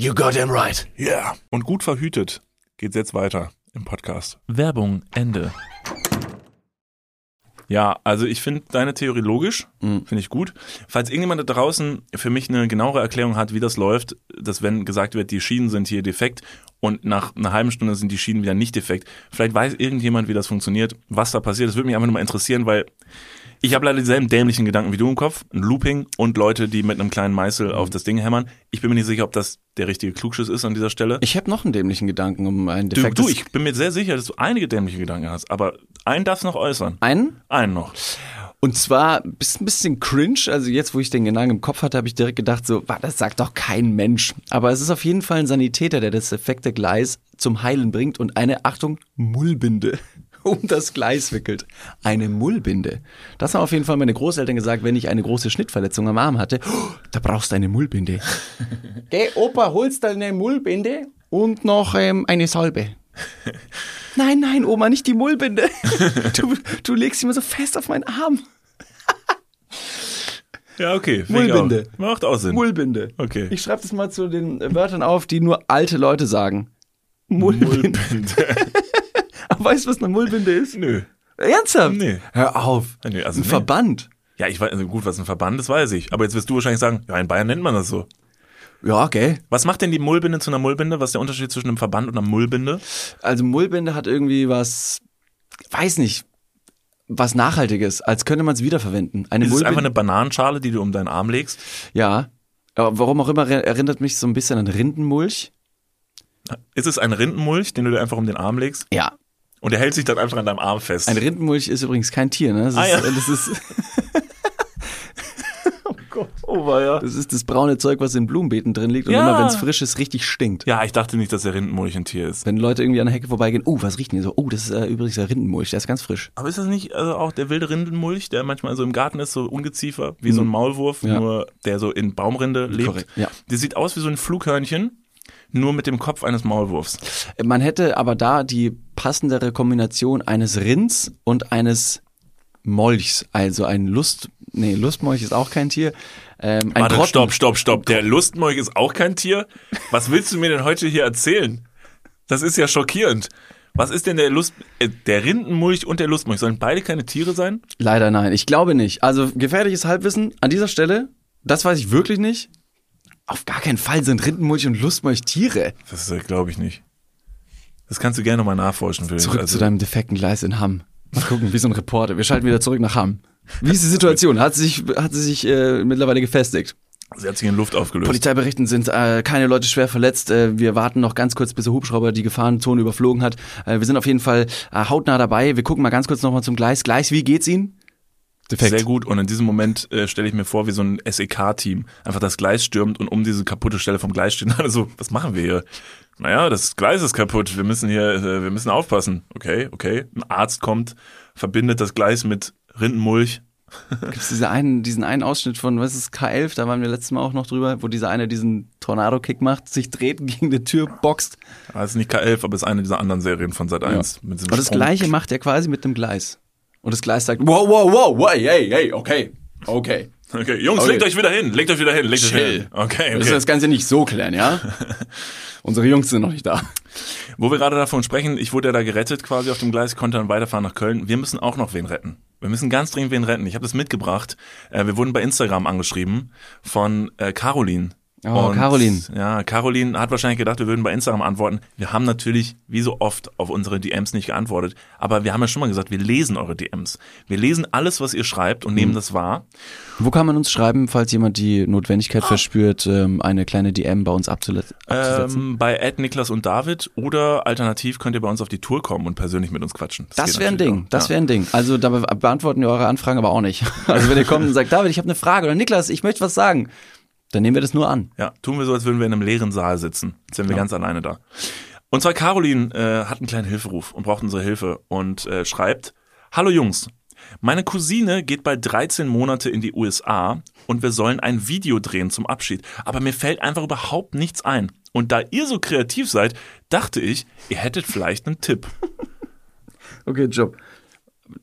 You got him right. Yeah. Und gut verhütet geht's jetzt weiter im Podcast. Werbung, Ende. Ja, also ich finde deine Theorie logisch, Mhm. finde ich gut. Falls irgendjemand da draußen für mich eine genauere Erklärung hat, wie das läuft, dass wenn gesagt wird, die Schienen sind hier defekt und nach einer halben Stunde sind die Schienen wieder nicht defekt, vielleicht weiß irgendjemand, wie das funktioniert, was da passiert. Das würde mich einfach nur mal interessieren, weil ich habe leider dieselben dämlichen Gedanken wie du im Kopf, ein Looping und Leute, die mit einem kleinen Meißel auf das Ding hämmern. Ich bin mir nicht sicher, ob das der richtige Klugschiss ist an dieser Stelle. Ich habe noch einen dämlichen Gedanken um ein Du, defektes... du, ich bin mir sehr sicher, dass du einige dämliche Gedanken hast, aber einen darfst du noch äußern. Einen? Einen noch. Und zwar ist ein bisschen cringe. Also jetzt, wo ich den Gedanken im Kopf hatte, habe ich direkt gedacht, so, "Wa, das sagt doch kein Mensch. Aber es ist auf jeden Fall ein Sanitäter, der das defekte Gleis zum Heilen bringt und eine, Achtung, Mullbinde um das Gleis wickelt. Eine Mullbinde. Das haben auf jeden Fall meine Großeltern gesagt, wenn ich eine große Schnittverletzung am Arm hatte. "Oh, da brauchst du eine Mullbinde. Geh, Opa, holst du eine Mullbinde und noch ähm, eine Salbe. Nein, nein, Oma, nicht die Mullbinde. Du, du legst sie immer so fest auf meinen Arm. Ja, okay. Mullbinde. auch. Macht auch Sinn. Mullbinde. Okay. Ich schreibe das mal zu den Wörtern auf, die nur alte Leute sagen. Mullbinde. Aber weißt du, was eine Mullbinde ist? Nö. Ernsthaft? Nee. Hör auf. Nee, also ein nee. Verband. Ja, ich weiß, also gut, was ein Verband ist, weiß ich. Aber jetzt wirst du wahrscheinlich sagen, ja, in Bayern nennt man das so. Ja, okay. Was macht denn die Mullbinde zu einer Mullbinde? Was ist der Unterschied zwischen einem Verband und einer Mullbinde? Also Mullbinde hat irgendwie was, weiß nicht, was Nachhaltiges, als könnte man es wiederverwenden. Eine Ist es einfach eine Bananenschale, die du um deinen Arm legst? ja. Aber warum auch immer er- erinnert mich so ein bisschen an Rindenmulch. Ist es ein Rindenmulch, den du dir einfach um den Arm legst? Ja. Und der hält sich dann einfach an deinem Arm fest. Ein Rindenmulch ist übrigens kein Tier, ne? Das ist, Ah, ja. das ist Oh, war ja. Das ist das braune Zeug, was in Blumenbeeten drin liegt und Ja. immer, wenn es frisch ist, richtig stinkt. ja, ich dachte nicht, dass der Rindenmulch ein Tier ist. Wenn Leute irgendwie an der Hecke vorbeigehen, oh, was riecht denn hier so? Oh, das ist äh, übrigens der Rindenmulch, der ist ganz frisch. Aber ist das nicht also auch der wilde Rindenmulch, der manchmal so im Garten ist, so Ungeziefer, wie so ein Maulwurf, Ja. nur der so in Baumrinde lebt? Korrekt, ja. Der sieht aus wie so ein Flughörnchen, nur mit dem Kopf eines Maulwurfs. Man hätte aber da die passendere Kombination eines Rinds und eines Molchs, also ein Lust, nee, Lustmolch ist auch kein Tier. Ähm, ein Warte, Grotten- stopp, stopp, stopp. Der Lustmolch ist auch kein Tier? Was willst du mir denn heute hier erzählen? Das ist ja schockierend. Was ist denn der Lust, äh, der Rindenmulch und der Lustmolch? Sollen beide keine Tiere sein? Leider nein, ich glaube nicht. Also gefährliches Halbwissen an dieser Stelle, das weiß ich wirklich nicht. Auf gar keinen Fall sind Rindenmulch und Lustmolch Tiere. Das äh, glaube ich nicht. Das kannst du gerne nochmal nachforschen. Will. Zurück Also, zu deinem defekten Gleis in Hamm. Mal gucken, wie so ein Reporter. Wir schalten wieder zurück nach Hamm. Wie ist die Situation? Hat sie sich, hat sie sich äh, mittlerweile gefestigt? Sie hat sich in Luft aufgelöst. Polizeiberichten sind äh, keine Leute schwer verletzt. Äh, wir warten noch ganz kurz, bis der Hubschrauber die Gefahrenzone überflogen hat. Äh, wir sind auf jeden Fall äh, hautnah dabei. Wir gucken mal ganz kurz nochmal zum Gleis. Gleis, wie geht's Ihnen? Defekt. Sehr gut. Und in diesem Moment äh, stelle ich mir vor, wie so ein SEK-Team einfach das Gleis stürmt und um diese kaputte Stelle vom Gleis stehen alle so, was machen wir hier? Naja, das Gleis ist kaputt. Wir müssen hier, äh, wir müssen aufpassen. Okay, okay. Ein Arzt kommt, verbindet das Gleis mit Rindenmulch. Gibt es diese einen, diesen einen Ausschnitt von, was ist K11, da waren wir letztes Mal auch noch drüber, wo dieser eine diesen Tornado-Kick macht, sich dreht gegen eine Tür boxt. Das ist nicht K11, aber ist eine dieser anderen Serien von Sat 1. Mit diesem Und das gleiche macht er quasi mit dem Gleis. Und das Gleis sagt, wow, wow, wow, wow, hey, hey, okay, okay. Okay, Jungs, Okay. legt euch wieder hin, legt euch wieder hin, legt euch wieder Chill. hin. Okay, Wir müssen okay. das Ganze nicht so klären, ja? Unsere Jungs sind noch nicht da. Wo wir gerade davon sprechen, ich wurde ja da gerettet quasi auf dem Gleis, konnte dann weiterfahren nach Köln. Wir müssen auch noch wen retten. Wir müssen ganz dringend wen retten. Ich habe das mitgebracht. Äh, wir wurden bei Instagram angeschrieben von äh, Caroline. Oh, Caroline. Ja, Caroline hat wahrscheinlich gedacht, wir würden bei Instagram antworten. Wir haben natürlich, wie so oft, auf unsere DMs nicht geantwortet. Aber wir haben ja schon mal gesagt, wir lesen eure DMs. Wir lesen alles, was ihr schreibt und Mhm. nehmen das wahr. Wo kann man uns schreiben, falls jemand die Notwendigkeit verspürt, ähm, eine kleine DM bei uns abzusetzen? Ähm, bei Ed Niklas und David oder alternativ könnt ihr bei uns auf die Tour kommen und persönlich mit uns quatschen. Das geht wäre ein Ding, auch. das Ja. wäre ein Ding. Also da be beantworten wir eure Anfragen aber auch nicht. Also wenn ihr kommt und sagt, David, ich habe eine Frage oder Niklas, ich möchte was sagen, dann nehmen wir das nur an. Ja, tun wir so, als würden wir in einem leeren Saal sitzen. Jetzt sind wir ganz alleine da. Und zwar Caroline äh, hat einen kleinen Hilferuf und braucht unsere Hilfe und äh, schreibt, Hallo Jungs, meine Cousine geht bald 13 Monate in die USA und wir sollen ein Video drehen zum Abschied. Aber mir fällt einfach überhaupt nichts ein. Und da ihr so kreativ seid, dachte ich, ihr hättet vielleicht einen Tipp. Okay, Job.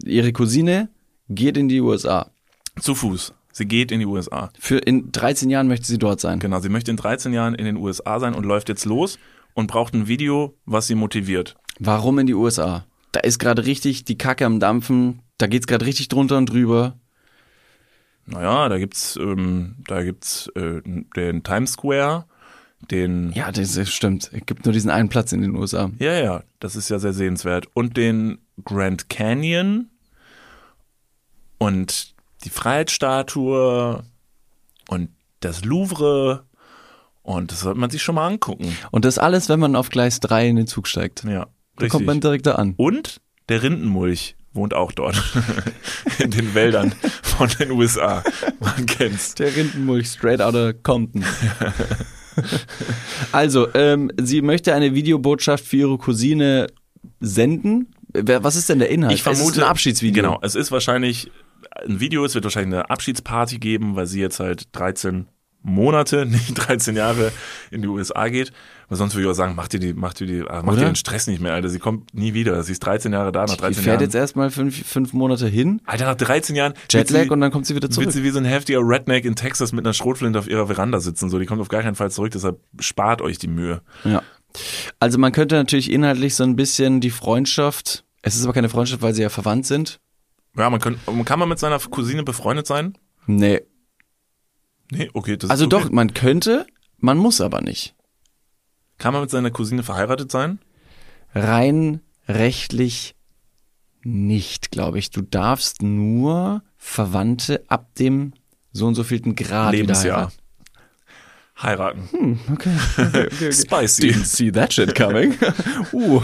Ihre Cousine geht in die USA. Zu Fuß. Sie geht in die USA. Für in 13 Jahren möchte sie dort sein. Genau, sie möchte in 13 Jahren in den USA sein und läuft jetzt los und braucht ein Video, was sie motiviert. Warum in die USA? Da ist gerade richtig die Kacke am Dampfen, da geht's gerade richtig drunter und drüber. Naja, da gibt's, ähm, da gibt's äh, den Times Square, den, Ja, das ist- stimmt. Es gibt nur diesen einen Platz in den USA. ja, ja, das ist ja sehr sehenswert. Und den Grand Canyon und die Freiheitsstatue und das Louvre und das sollte man sich schon mal angucken. Und das alles, wenn man auf Gleis 3 in den Zug steigt. Ja, Da kommt man direkt da an. Und der Rindenmulch wohnt auch dort. In den Wäldern von den USA. Man kennt's. Der Rindenmulch straight out of Compton. also, ähm, sie möchte eine Videobotschaft für ihre Cousine senden. Was ist denn der Inhalt? Ich vermute es ist ein Abschiedsvideo. Genau, es ist wahrscheinlich ein Video, es wird wahrscheinlich eine Abschiedsparty geben, weil sie jetzt halt 13 Monate, nicht 13 Jahre in die USA geht. Weil sonst würde ich auch sagen, macht ihr die, macht ihr die, ah, macht ihr den Stress nicht mehr, Alter. Sie kommt nie wieder. Sie ist 13 Jahre da, nach Die 13 fährt Jahren. jetzt erstmal fünf, fünf Monate hin, Alter, nach 13 Jahren wird Jetlag sie, und dann kommt sie wieder wird zurück. sie wie so ein heftiger Redneck in Texas mit einer Schrotflinte auf ihrer Veranda sitzen. So, die kommt auf gar keinen Fall zurück, deshalb spart euch die Mühe. Ja. Also man könnte natürlich inhaltlich so ein bisschen die Freundschaft, es ist aber keine Freundschaft, weil sie ja verwandt sind. Ja, man kann, kann man mit seiner Cousine befreundet sein? Nee. Nee, okay. Das Also ist okay. doch, man könnte, man muss aber nicht. Kann man mit seiner Cousine verheiratet sein? Rein rechtlich nicht, glaube ich. Du darfst nur Verwandte ab dem so und so vielten Grad wieder Lebensjahr. Heiraten. Heiraten. Okay. okay, okay. Spicy. Didn't see that shit coming. uh.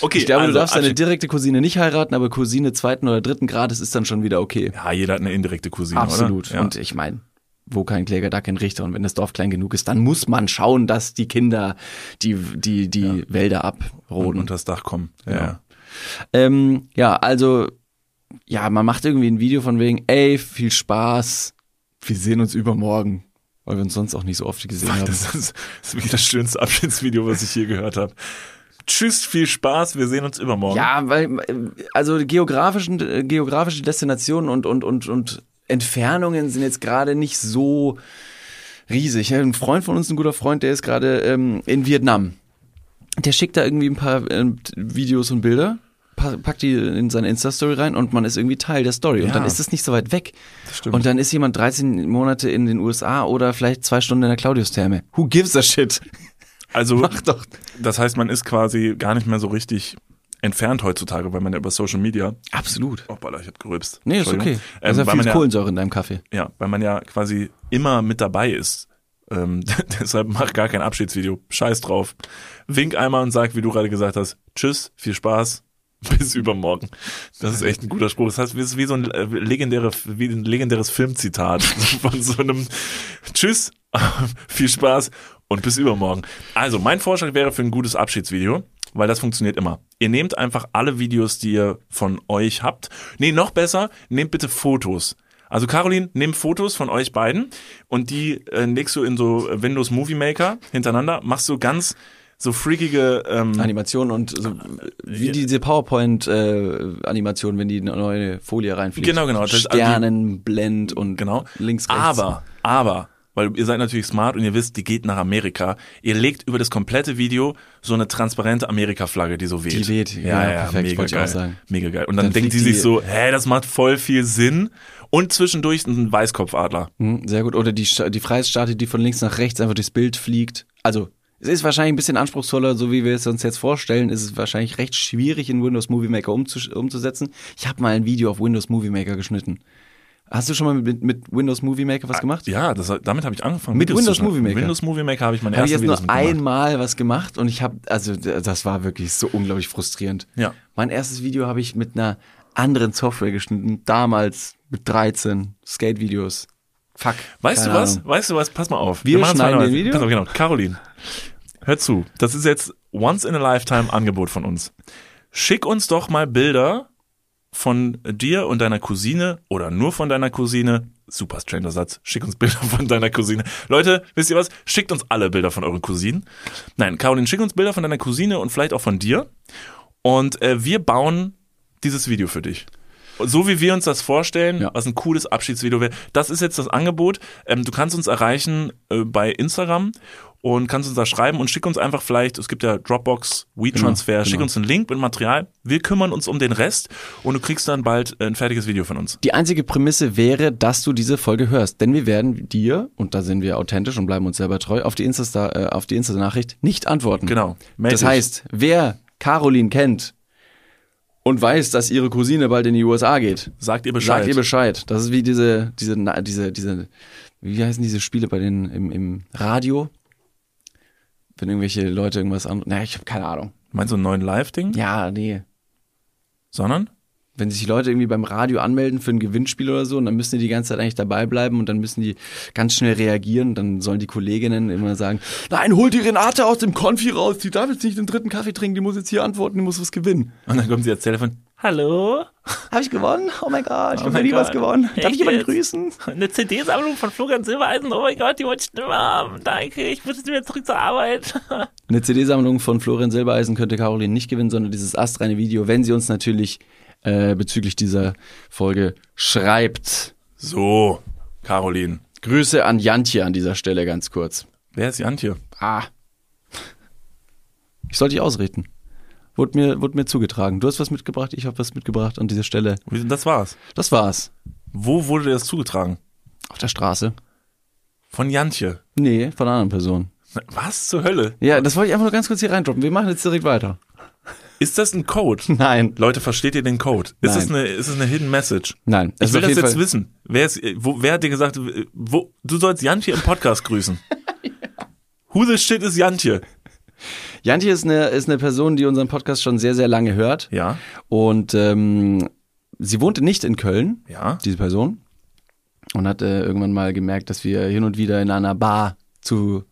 Okay, Ich glaube, also, du darfst deine Abschied- direkte Cousine nicht heiraten, aber Cousine zweiten oder dritten Grades ist dann schon wieder okay. Ja, jeder hat eine indirekte Cousine, Absolut. oder? Ja. Und ich meine, wo kein Kläger, da kein Richter. Und wenn das Dorf klein genug ist, dann muss man schauen, dass die Kinder die, die, die Wälder und abroden. unter das Dach kommen. Ja. Genau. Ähm, ja, also, ja, man macht irgendwie ein Video von wegen, ey, viel Spaß, wir sehen uns übermorgen, weil wir uns sonst auch nicht so oft gesehen haben. Das, ist, das ist wirklich das schönste Abschiedsvideo, was ich je gehört habe. Tschüss, viel Spaß, wir sehen uns übermorgen. Ja, weil, also geografischen, äh, geografische Destinationen und, und, und, und Entfernungen sind jetzt gerade nicht so riesig. Ein Freund von uns, ein guter Freund, der ist gerade ähm, in Vietnam. Der schickt da irgendwie ein paar ähm, Videos und Bilder, packt die in seine Insta-Story rein und man ist irgendwie Teil der Story. Und Ja. dann ist es nicht so weit weg. Das stimmt. Und dann ist jemand 13 Monate in den USA oder vielleicht zwei Stunden in der Claudius-Therme. Who gives a shit? also, Mach doch. das heißt, man ist quasi gar nicht mehr so richtig entfernt heutzutage, weil man ja über Social Media. Absolut. Oh, Balla, ich hab gerübst. Nee, ist okay. Ist Ähm, ja viel ja, Kohlensäure in deinem Kaffee. ja, weil man ja quasi immer mit dabei ist. Ähm, deshalb mach gar kein Abschiedsvideo. Scheiß drauf. Wink einmal und sag, wie du gerade gesagt hast, tschüss, viel Spaß. Bis übermorgen. Das ist echt ein guter Spruch. Das heißt, es ist wie so ein, äh, legendäre, wie ein legendäres Filmzitat von so einem Tschüss, viel Spaß und bis übermorgen. Also, mein Vorschlag wäre für ein gutes Abschiedsvideo, weil das funktioniert immer. Ihr nehmt einfach alle Videos, die ihr von euch habt. Nee, noch besser, nehmt bitte Fotos. Also Caroline, nimm Fotos von euch beiden und die äh, legst du in so Windows Movie Maker hintereinander, machst du ganz so freakige ähm, Animationen und so, wie diese PowerPoint-Animation, wenn die eine neue Folie reinfliegt. Genau, genau. Das- also Sternenblend und Genau. links, rechts. Aber, aber, weil ihr seid natürlich smart und ihr wisst, die geht nach Amerika. Ihr legt über das komplette Video so eine transparente Amerika-Flagge, die so weht. Die weht, ja, perfekt, mega wollte ich geil. Mega geil. Und dann, Dann denkt die sich so, hä, das macht voll viel Sinn. Und zwischendurch ein Weißkopfadler. Hm, Sehr gut. Oder die, die Freiheitsstatue, die von links nach rechts einfach durchs Bild fliegt. Also, es ist wahrscheinlich ein bisschen anspruchsvoller, so wie wir es uns jetzt vorstellen, ist es wahrscheinlich recht schwierig in Windows Movie Maker umzus umzusetzen. Ich habe mal ein Video auf Windows Movie Maker geschnitten. Hast du schon mal mit, mit Windows Movie Maker was gemacht? Ja, das, damit habe ich angefangen. Mit Windows schneiden. Movie Maker? Windows Movie Maker habe ich meine Habe ich ersten jetzt nur einmal was gemacht und ich habe, also das war wirklich so unglaublich frustrierend. Ja. Mein erstes Video habe ich mit einer anderen Software geschnitten, damals mit 13 Skate-Videos. Fuck. Weißt du was? Ahnung. Weißt du was? Pass mal auf. Wir machen's schneiden mal den Video? Pass auf, genau. Caroline, hör zu. Das ist jetzt once in a lifetime Angebot von uns. Schick uns doch mal Bilder von dir und deiner Cousine oder nur von deiner Cousine. Super stranger Satz. Schick uns Bilder von deiner Cousine. Leute, wisst ihr was? Schickt uns alle Bilder von euren Cousinen. Nein, Caroline, schick uns Bilder von deiner Cousine und vielleicht auch von dir. Und äh, wir bauen dieses Video für dich. So wie wir uns das vorstellen, Ja. was ein cooles Abschiedsvideo wäre. Das ist jetzt das Angebot. Ähm, du kannst uns erreichen äh, bei Instagram und kannst uns da schreiben und schick uns einfach vielleicht, es gibt ja Dropbox, WeTransfer, Genau, schick genau. uns einen Link mit Material. Wir kümmern uns um den Rest und du kriegst dann bald äh, ein fertiges Video von uns. Die einzige Prämisse wäre, dass du diese Folge hörst, denn wir werden dir, und da sind wir authentisch und bleiben uns selber treu, auf die Insta, äh, auf die Insta-Nachricht nicht antworten. Genau. Meld Das heißt, wer Caroline kennt und weiß, dass ihre Cousine bald in die USA geht, Sagt ihr Bescheid. sagt ihr Bescheid. Das ist wie diese, diese, diese, diese, wie heißen diese Spiele bei den im, im Radio? Wenn irgendwelche Leute irgendwas an, na, ich habe keine Ahnung. Meinst du einen neuen Live-Ding? Ja, nee. Sondern? wenn sich Leute irgendwie beim Radio anmelden für ein Gewinnspiel oder so und dann müssen die die ganze Zeit eigentlich dabei bleiben und dann müssen die ganz schnell reagieren, dann sollen die Kolleginnen immer sagen, nein, hol die Renate aus dem Konfi raus, die darf jetzt nicht den dritten Kaffee trinken, die muss jetzt hier antworten, die muss was gewinnen. Und dann kommt sie ans Telefon. Hallo? Habe ich gewonnen? Oh mein Gott, ich Oh habe nie was gewonnen. Darf Echt ich jemanden jetzt? grüßen? Eine CD-Sammlung von Florian Silbereisen. Oh mein Gott, die wollte ich nicht mehr haben. Danke, ich muss jetzt wieder zurück zur Arbeit. Eine CD-Sammlung von Florian Silbereisen könnte Caroline nicht gewinnen, sondern dieses astreine Video, wenn sie uns natürlich äh, bezüglich dieser Folge schreibt. So, Caroline. Grüße an Jantje an dieser Stelle ganz kurz. Wer ist Jantje? Ah. Ich sollte dich ausreden. Wurde mir, wurde mir zugetragen. Du hast was mitgebracht, ich habe was mitgebracht an dieser Stelle. Das war's. Das war's. Wo wurde dir das zugetragen? Auf der Straße. Von Jantje. Nee, von einer anderen Person. Was zur Hölle? Ja, das wollte ich einfach nur ganz kurz hier reindroppen. Wir machen jetzt direkt weiter. Ist das ein Code? Nein. Leute, versteht ihr den Code? Ist Nein. das eine, ist das eine Hidden Message? Nein. Ich will das jetzt Fall- wissen. Wer, ist, wo, wer hat dir gesagt, wo, du sollst Jantje im Podcast grüßen? Who the shit ist Jantje? Jantje ist eine, ist eine Person, die unseren Podcast schon sehr, sehr lange hört. Ja, Und ähm, sie wohnte nicht in Köln, ja. diese Person. Und hat äh, irgendwann mal gemerkt, dass wir hin und wieder in einer Bar zu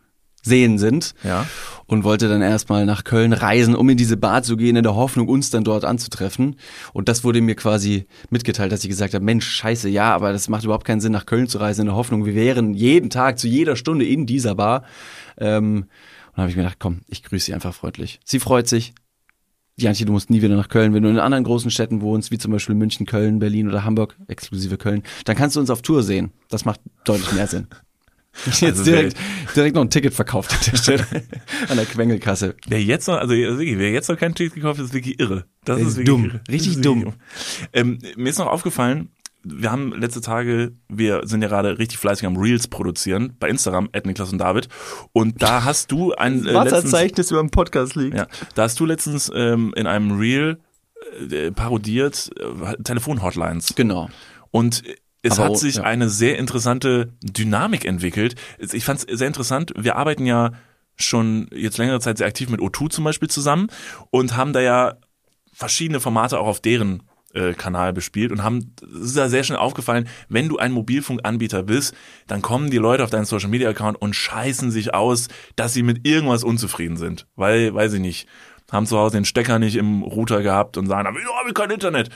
sehen sind. Ja. und wollte dann erstmal nach Köln reisen, um in diese Bar zu gehen, in der Hoffnung, uns dann dort anzutreffen. Und das wurde mir quasi mitgeteilt, dass ich gesagt habe, Mensch, scheiße, ja, aber das macht überhaupt keinen Sinn, nach Köln zu reisen, in der Hoffnung, wir wären jeden Tag zu jeder Stunde in dieser Bar. Ähm, und dann habe ich mir gedacht, komm, ich grüße sie einfach freundlich. Sie freut sich. Jantje, du musst nie wieder nach Köln. Wenn du in anderen großen Städten wohnst, wie zum Beispiel München, Köln, Berlin oder Hamburg, exklusive Köln, dann kannst du uns auf Tour sehen. Das macht deutlich mehr Sinn. Jetzt Also direkt, direkt noch ein Ticket verkauft an der Stelle. an der Quengelkasse. Wer jetzt noch, also wirklich, wer jetzt noch kein Ticket gekauft hat, ist wirklich irre. Das Ist ist, wirklich dumm. irre. Richtig dumm. Ähm, mir ist noch aufgefallen, wir haben letzte Tage, wir sind ja gerade richtig fleißig am Reels produzieren bei Instagram, Ed Niklas und David. Und da hast du ein äh, das über dem Podcast liegt. ja, da hast du letztens ähm, in einem Reel äh, parodiert äh, Telefonhotlines. Genau. Und es Aber hat sich ja. eine sehr interessante Dynamik entwickelt. Ich fand es sehr interessant. Wir arbeiten ja schon jetzt längere Zeit sehr aktiv mit O2 zum Beispiel zusammen und haben da ja verschiedene Formate auch auf deren äh, Kanal bespielt und haben, es ist da sehr schnell aufgefallen, wenn du ein Mobilfunkanbieter bist, dann kommen die Leute auf deinen Social Media Account und scheißen sich aus, dass sie mit irgendwas unzufrieden sind. Weil, weiß ich nicht, haben zu Hause den Stecker nicht im Router gehabt und sagen, wieso habe ich kein Internet?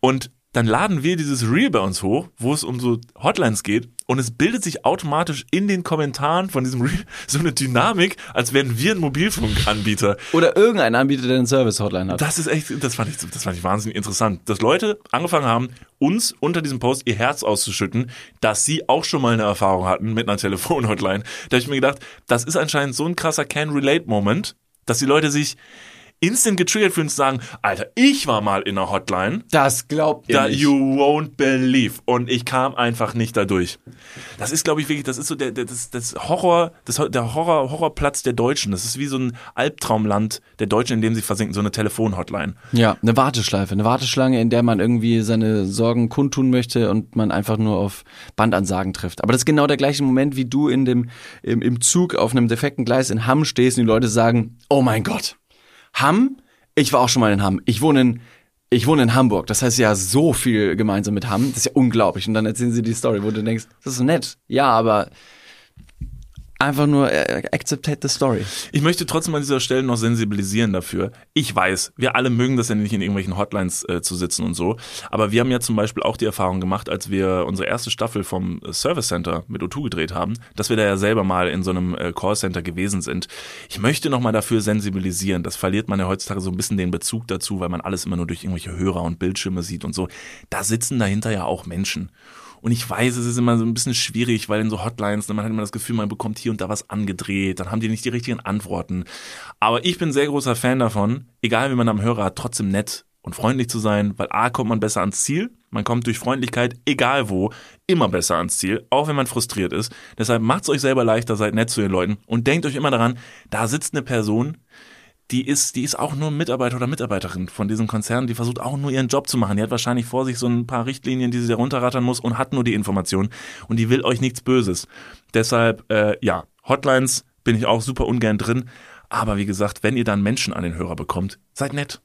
Und dann laden wir dieses Reel bei uns hoch, wo es um so Hotlines geht und es bildet sich automatisch in den Kommentaren von diesem Reel so eine Dynamik, als wären wir ein Mobilfunkanbieter. Oder irgendein Anbieter, der eine Service-Hotline hat. Das ist echt, das fand ich, das fand ich wahnsinnig interessant, dass Leute angefangen haben, uns unter diesem Post ihr Herz auszuschütten, dass sie auch schon mal eine Erfahrung hatten mit einer Telefon-Hotline. Da habe ich mir gedacht, das ist anscheinend so ein krasser Can-Relate-Moment, dass die Leute sich instant getriggert fühlen zu sagen, Alter, ich war mal in einer Hotline. Das glaubt ihr Da nicht. you won't believe. Und ich kam einfach nicht dadurch. Das ist, glaube ich, wirklich, das ist so der, der das, das Horror, das, der Horror, Horrorplatz der Deutschen. Das ist wie so ein Albtraumland der Deutschen, in dem sie versinken, so eine Telefonhotline. Ja, eine Warteschleife, eine Warteschlange, in der man irgendwie seine Sorgen kundtun möchte und man einfach nur auf Bandansagen trifft. Aber das ist genau der gleiche Moment, wie du in dem, im, im Zug auf einem defekten Gleis in Hamm stehst und die Leute sagen, oh mein Gott, Hamm? Ich war auch schon mal in Hamm. Ich wohne in, ich wohne in Hamburg. Das heißt ja so viel gemeinsam mit Hamm. Das ist ja unglaublich. Und dann erzählen sie die Story, wo du denkst, das ist nett. Ja, aber einfach nur äh, acceptate the story. Ich möchte trotzdem an dieser Stelle noch sensibilisieren dafür. Ich weiß, wir alle mögen das ja nicht in irgendwelchen Hotlines äh, zu sitzen und so. Aber wir haben ja zum Beispiel auch die Erfahrung gemacht, als wir unsere erste Staffel vom Service Center mit O2 gedreht haben, dass wir da ja selber mal in so einem äh, Callcenter gewesen sind. Ich möchte nochmal dafür sensibilisieren. Das verliert man ja heutzutage so ein bisschen den Bezug dazu, weil man alles immer nur durch irgendwelche Hörer und Bildschirme sieht und so. Da sitzen dahinter ja auch Menschen. Und ich weiß, es ist immer so ein bisschen schwierig, weil in so Hotlines, man hat immer das Gefühl, man bekommt hier und da was angedreht, dann haben die nicht die richtigen Antworten. Aber ich bin sehr großer Fan davon, egal wie man am Hörer hat, trotzdem nett und freundlich zu sein, weil A kommt man besser ans Ziel, man kommt durch Freundlichkeit, egal wo, immer besser ans Ziel, auch wenn man frustriert ist. Deshalb macht's euch selber leichter, seid nett zu den Leuten und denkt euch immer daran, da sitzt eine Person, die ist, die ist auch nur Mitarbeiter oder Mitarbeiterin von diesem Konzern, die versucht auch nur ihren Job zu machen. Die hat wahrscheinlich vor sich so ein paar Richtlinien, die sie da runterrattern muss und hat nur die Information und die will euch nichts Böses. Deshalb, äh, ja, Hotlines bin ich auch super ungern drin. Aber wie gesagt, wenn ihr dann Menschen an den Hörer bekommt, seid nett.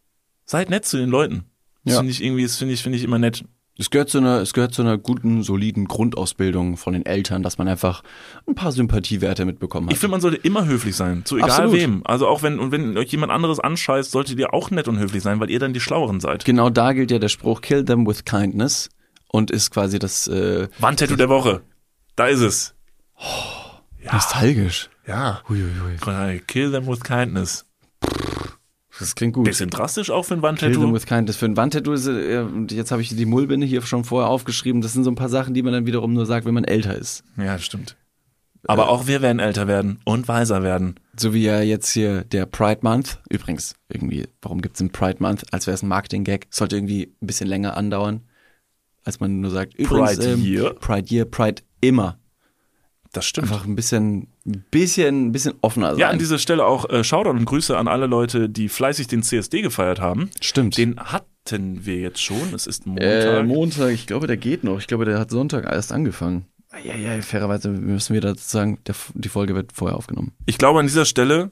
Seid nett zu den Leuten. Das Ja. finde ich irgendwie, das finde ich, finde ich immer nett. Es gehört zu einer, es gehört zu einer guten, soliden Grundausbildung von den Eltern, dass man einfach ein paar Sympathiewerte mitbekommen hat. Ich finde, man sollte immer höflich sein, zu egal Absolut. wem. Also auch wenn, und wenn euch jemand anderes anscheißt, solltet ihr auch nett und höflich sein, weil ihr dann die Schlaueren seid. genau da gilt ja der Spruch, kill them with kindness und ist quasi das äh, Wandtattoo der Woche. Da ist es. nostalgisch. Ja. Huiuiui. Kill them with kindness. Das klingt gut. Bisschen drastisch auch für ein Kill Wandtattoo. with kindness. Für ein Wandtattoo ist, äh, und jetzt habe ich die Mullbinde hier schon vorher aufgeschrieben. Das sind so ein paar Sachen, die man dann wiederum nur sagt, wenn man älter ist. Ja, das stimmt. Aber auch wir werden älter werden und weiser werden. So wie ja jetzt hier der Pride Month. Übrigens, irgendwie, warum gibt's einen Pride Month? Als wäre es ein Marketing-Gag. Sollte irgendwie ein bisschen länger andauern, als man nur sagt, übrigens, Pride ähm, Year? Pride Year, Pride immer. Das stimmt. Einfach ein bisschen, bisschen, ein bisschen offener sein. Ja, an dieser Stelle auch äh, Shoutout und Grüße an alle Leute, die fleißig den CSD gefeiert haben. Stimmt. Den hatten wir jetzt schon. Es ist Montag. äh, Montag, ich glaube, der geht noch. Ich glaube, der hat Sonntag erst angefangen. Ja, ja, fairerweise müssen wir dazu sagen, der, die Folge wird vorher aufgenommen. Ich glaube, an dieser Stelle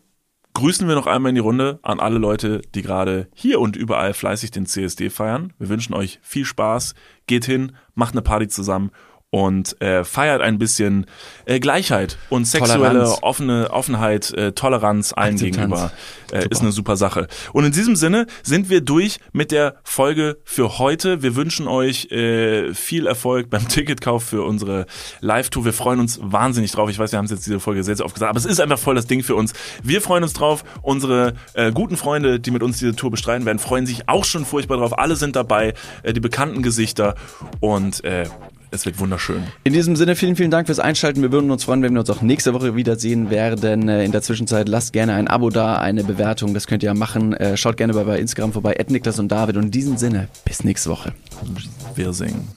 grüßen wir noch einmal in die Runde an alle Leute, die gerade hier und überall fleißig den CSD feiern. Wir wünschen euch viel Spaß. Geht hin, macht eine Party zusammen und äh, feiert ein bisschen äh, Gleichheit und sexuelle Toleranz. offene Offenheit, äh, Toleranz allen Akzeptanz. gegenüber. Äh, ist eine super Sache. Und in diesem Sinne sind wir durch mit der Folge für heute. Wir wünschen euch äh, viel Erfolg beim Ticketkauf für unsere Live-Tour. Wir freuen uns wahnsinnig drauf. Ich weiß, wir haben es jetzt diese Folge sehr, sehr oft gesagt, aber es ist einfach voll das Ding für uns. Wir freuen uns drauf. Unsere äh, guten Freunde, die mit uns diese Tour bestreiten werden, freuen sich auch schon furchtbar drauf. Alle sind dabei, äh, die bekannten Gesichter und äh, es wird wunderschön. In diesem Sinne, vielen, vielen Dank fürs Einschalten. Wir würden uns freuen, wenn wir uns auch nächste Woche wiedersehen werden. Äh, In der Zwischenzeit lasst gerne ein Abo da, eine Bewertung, das könnt ihr ja machen. Äh, Schaut gerne bei, bei Instagram vorbei, Niklas und David. Und in diesem Sinne, bis nächste Woche. Wir singen.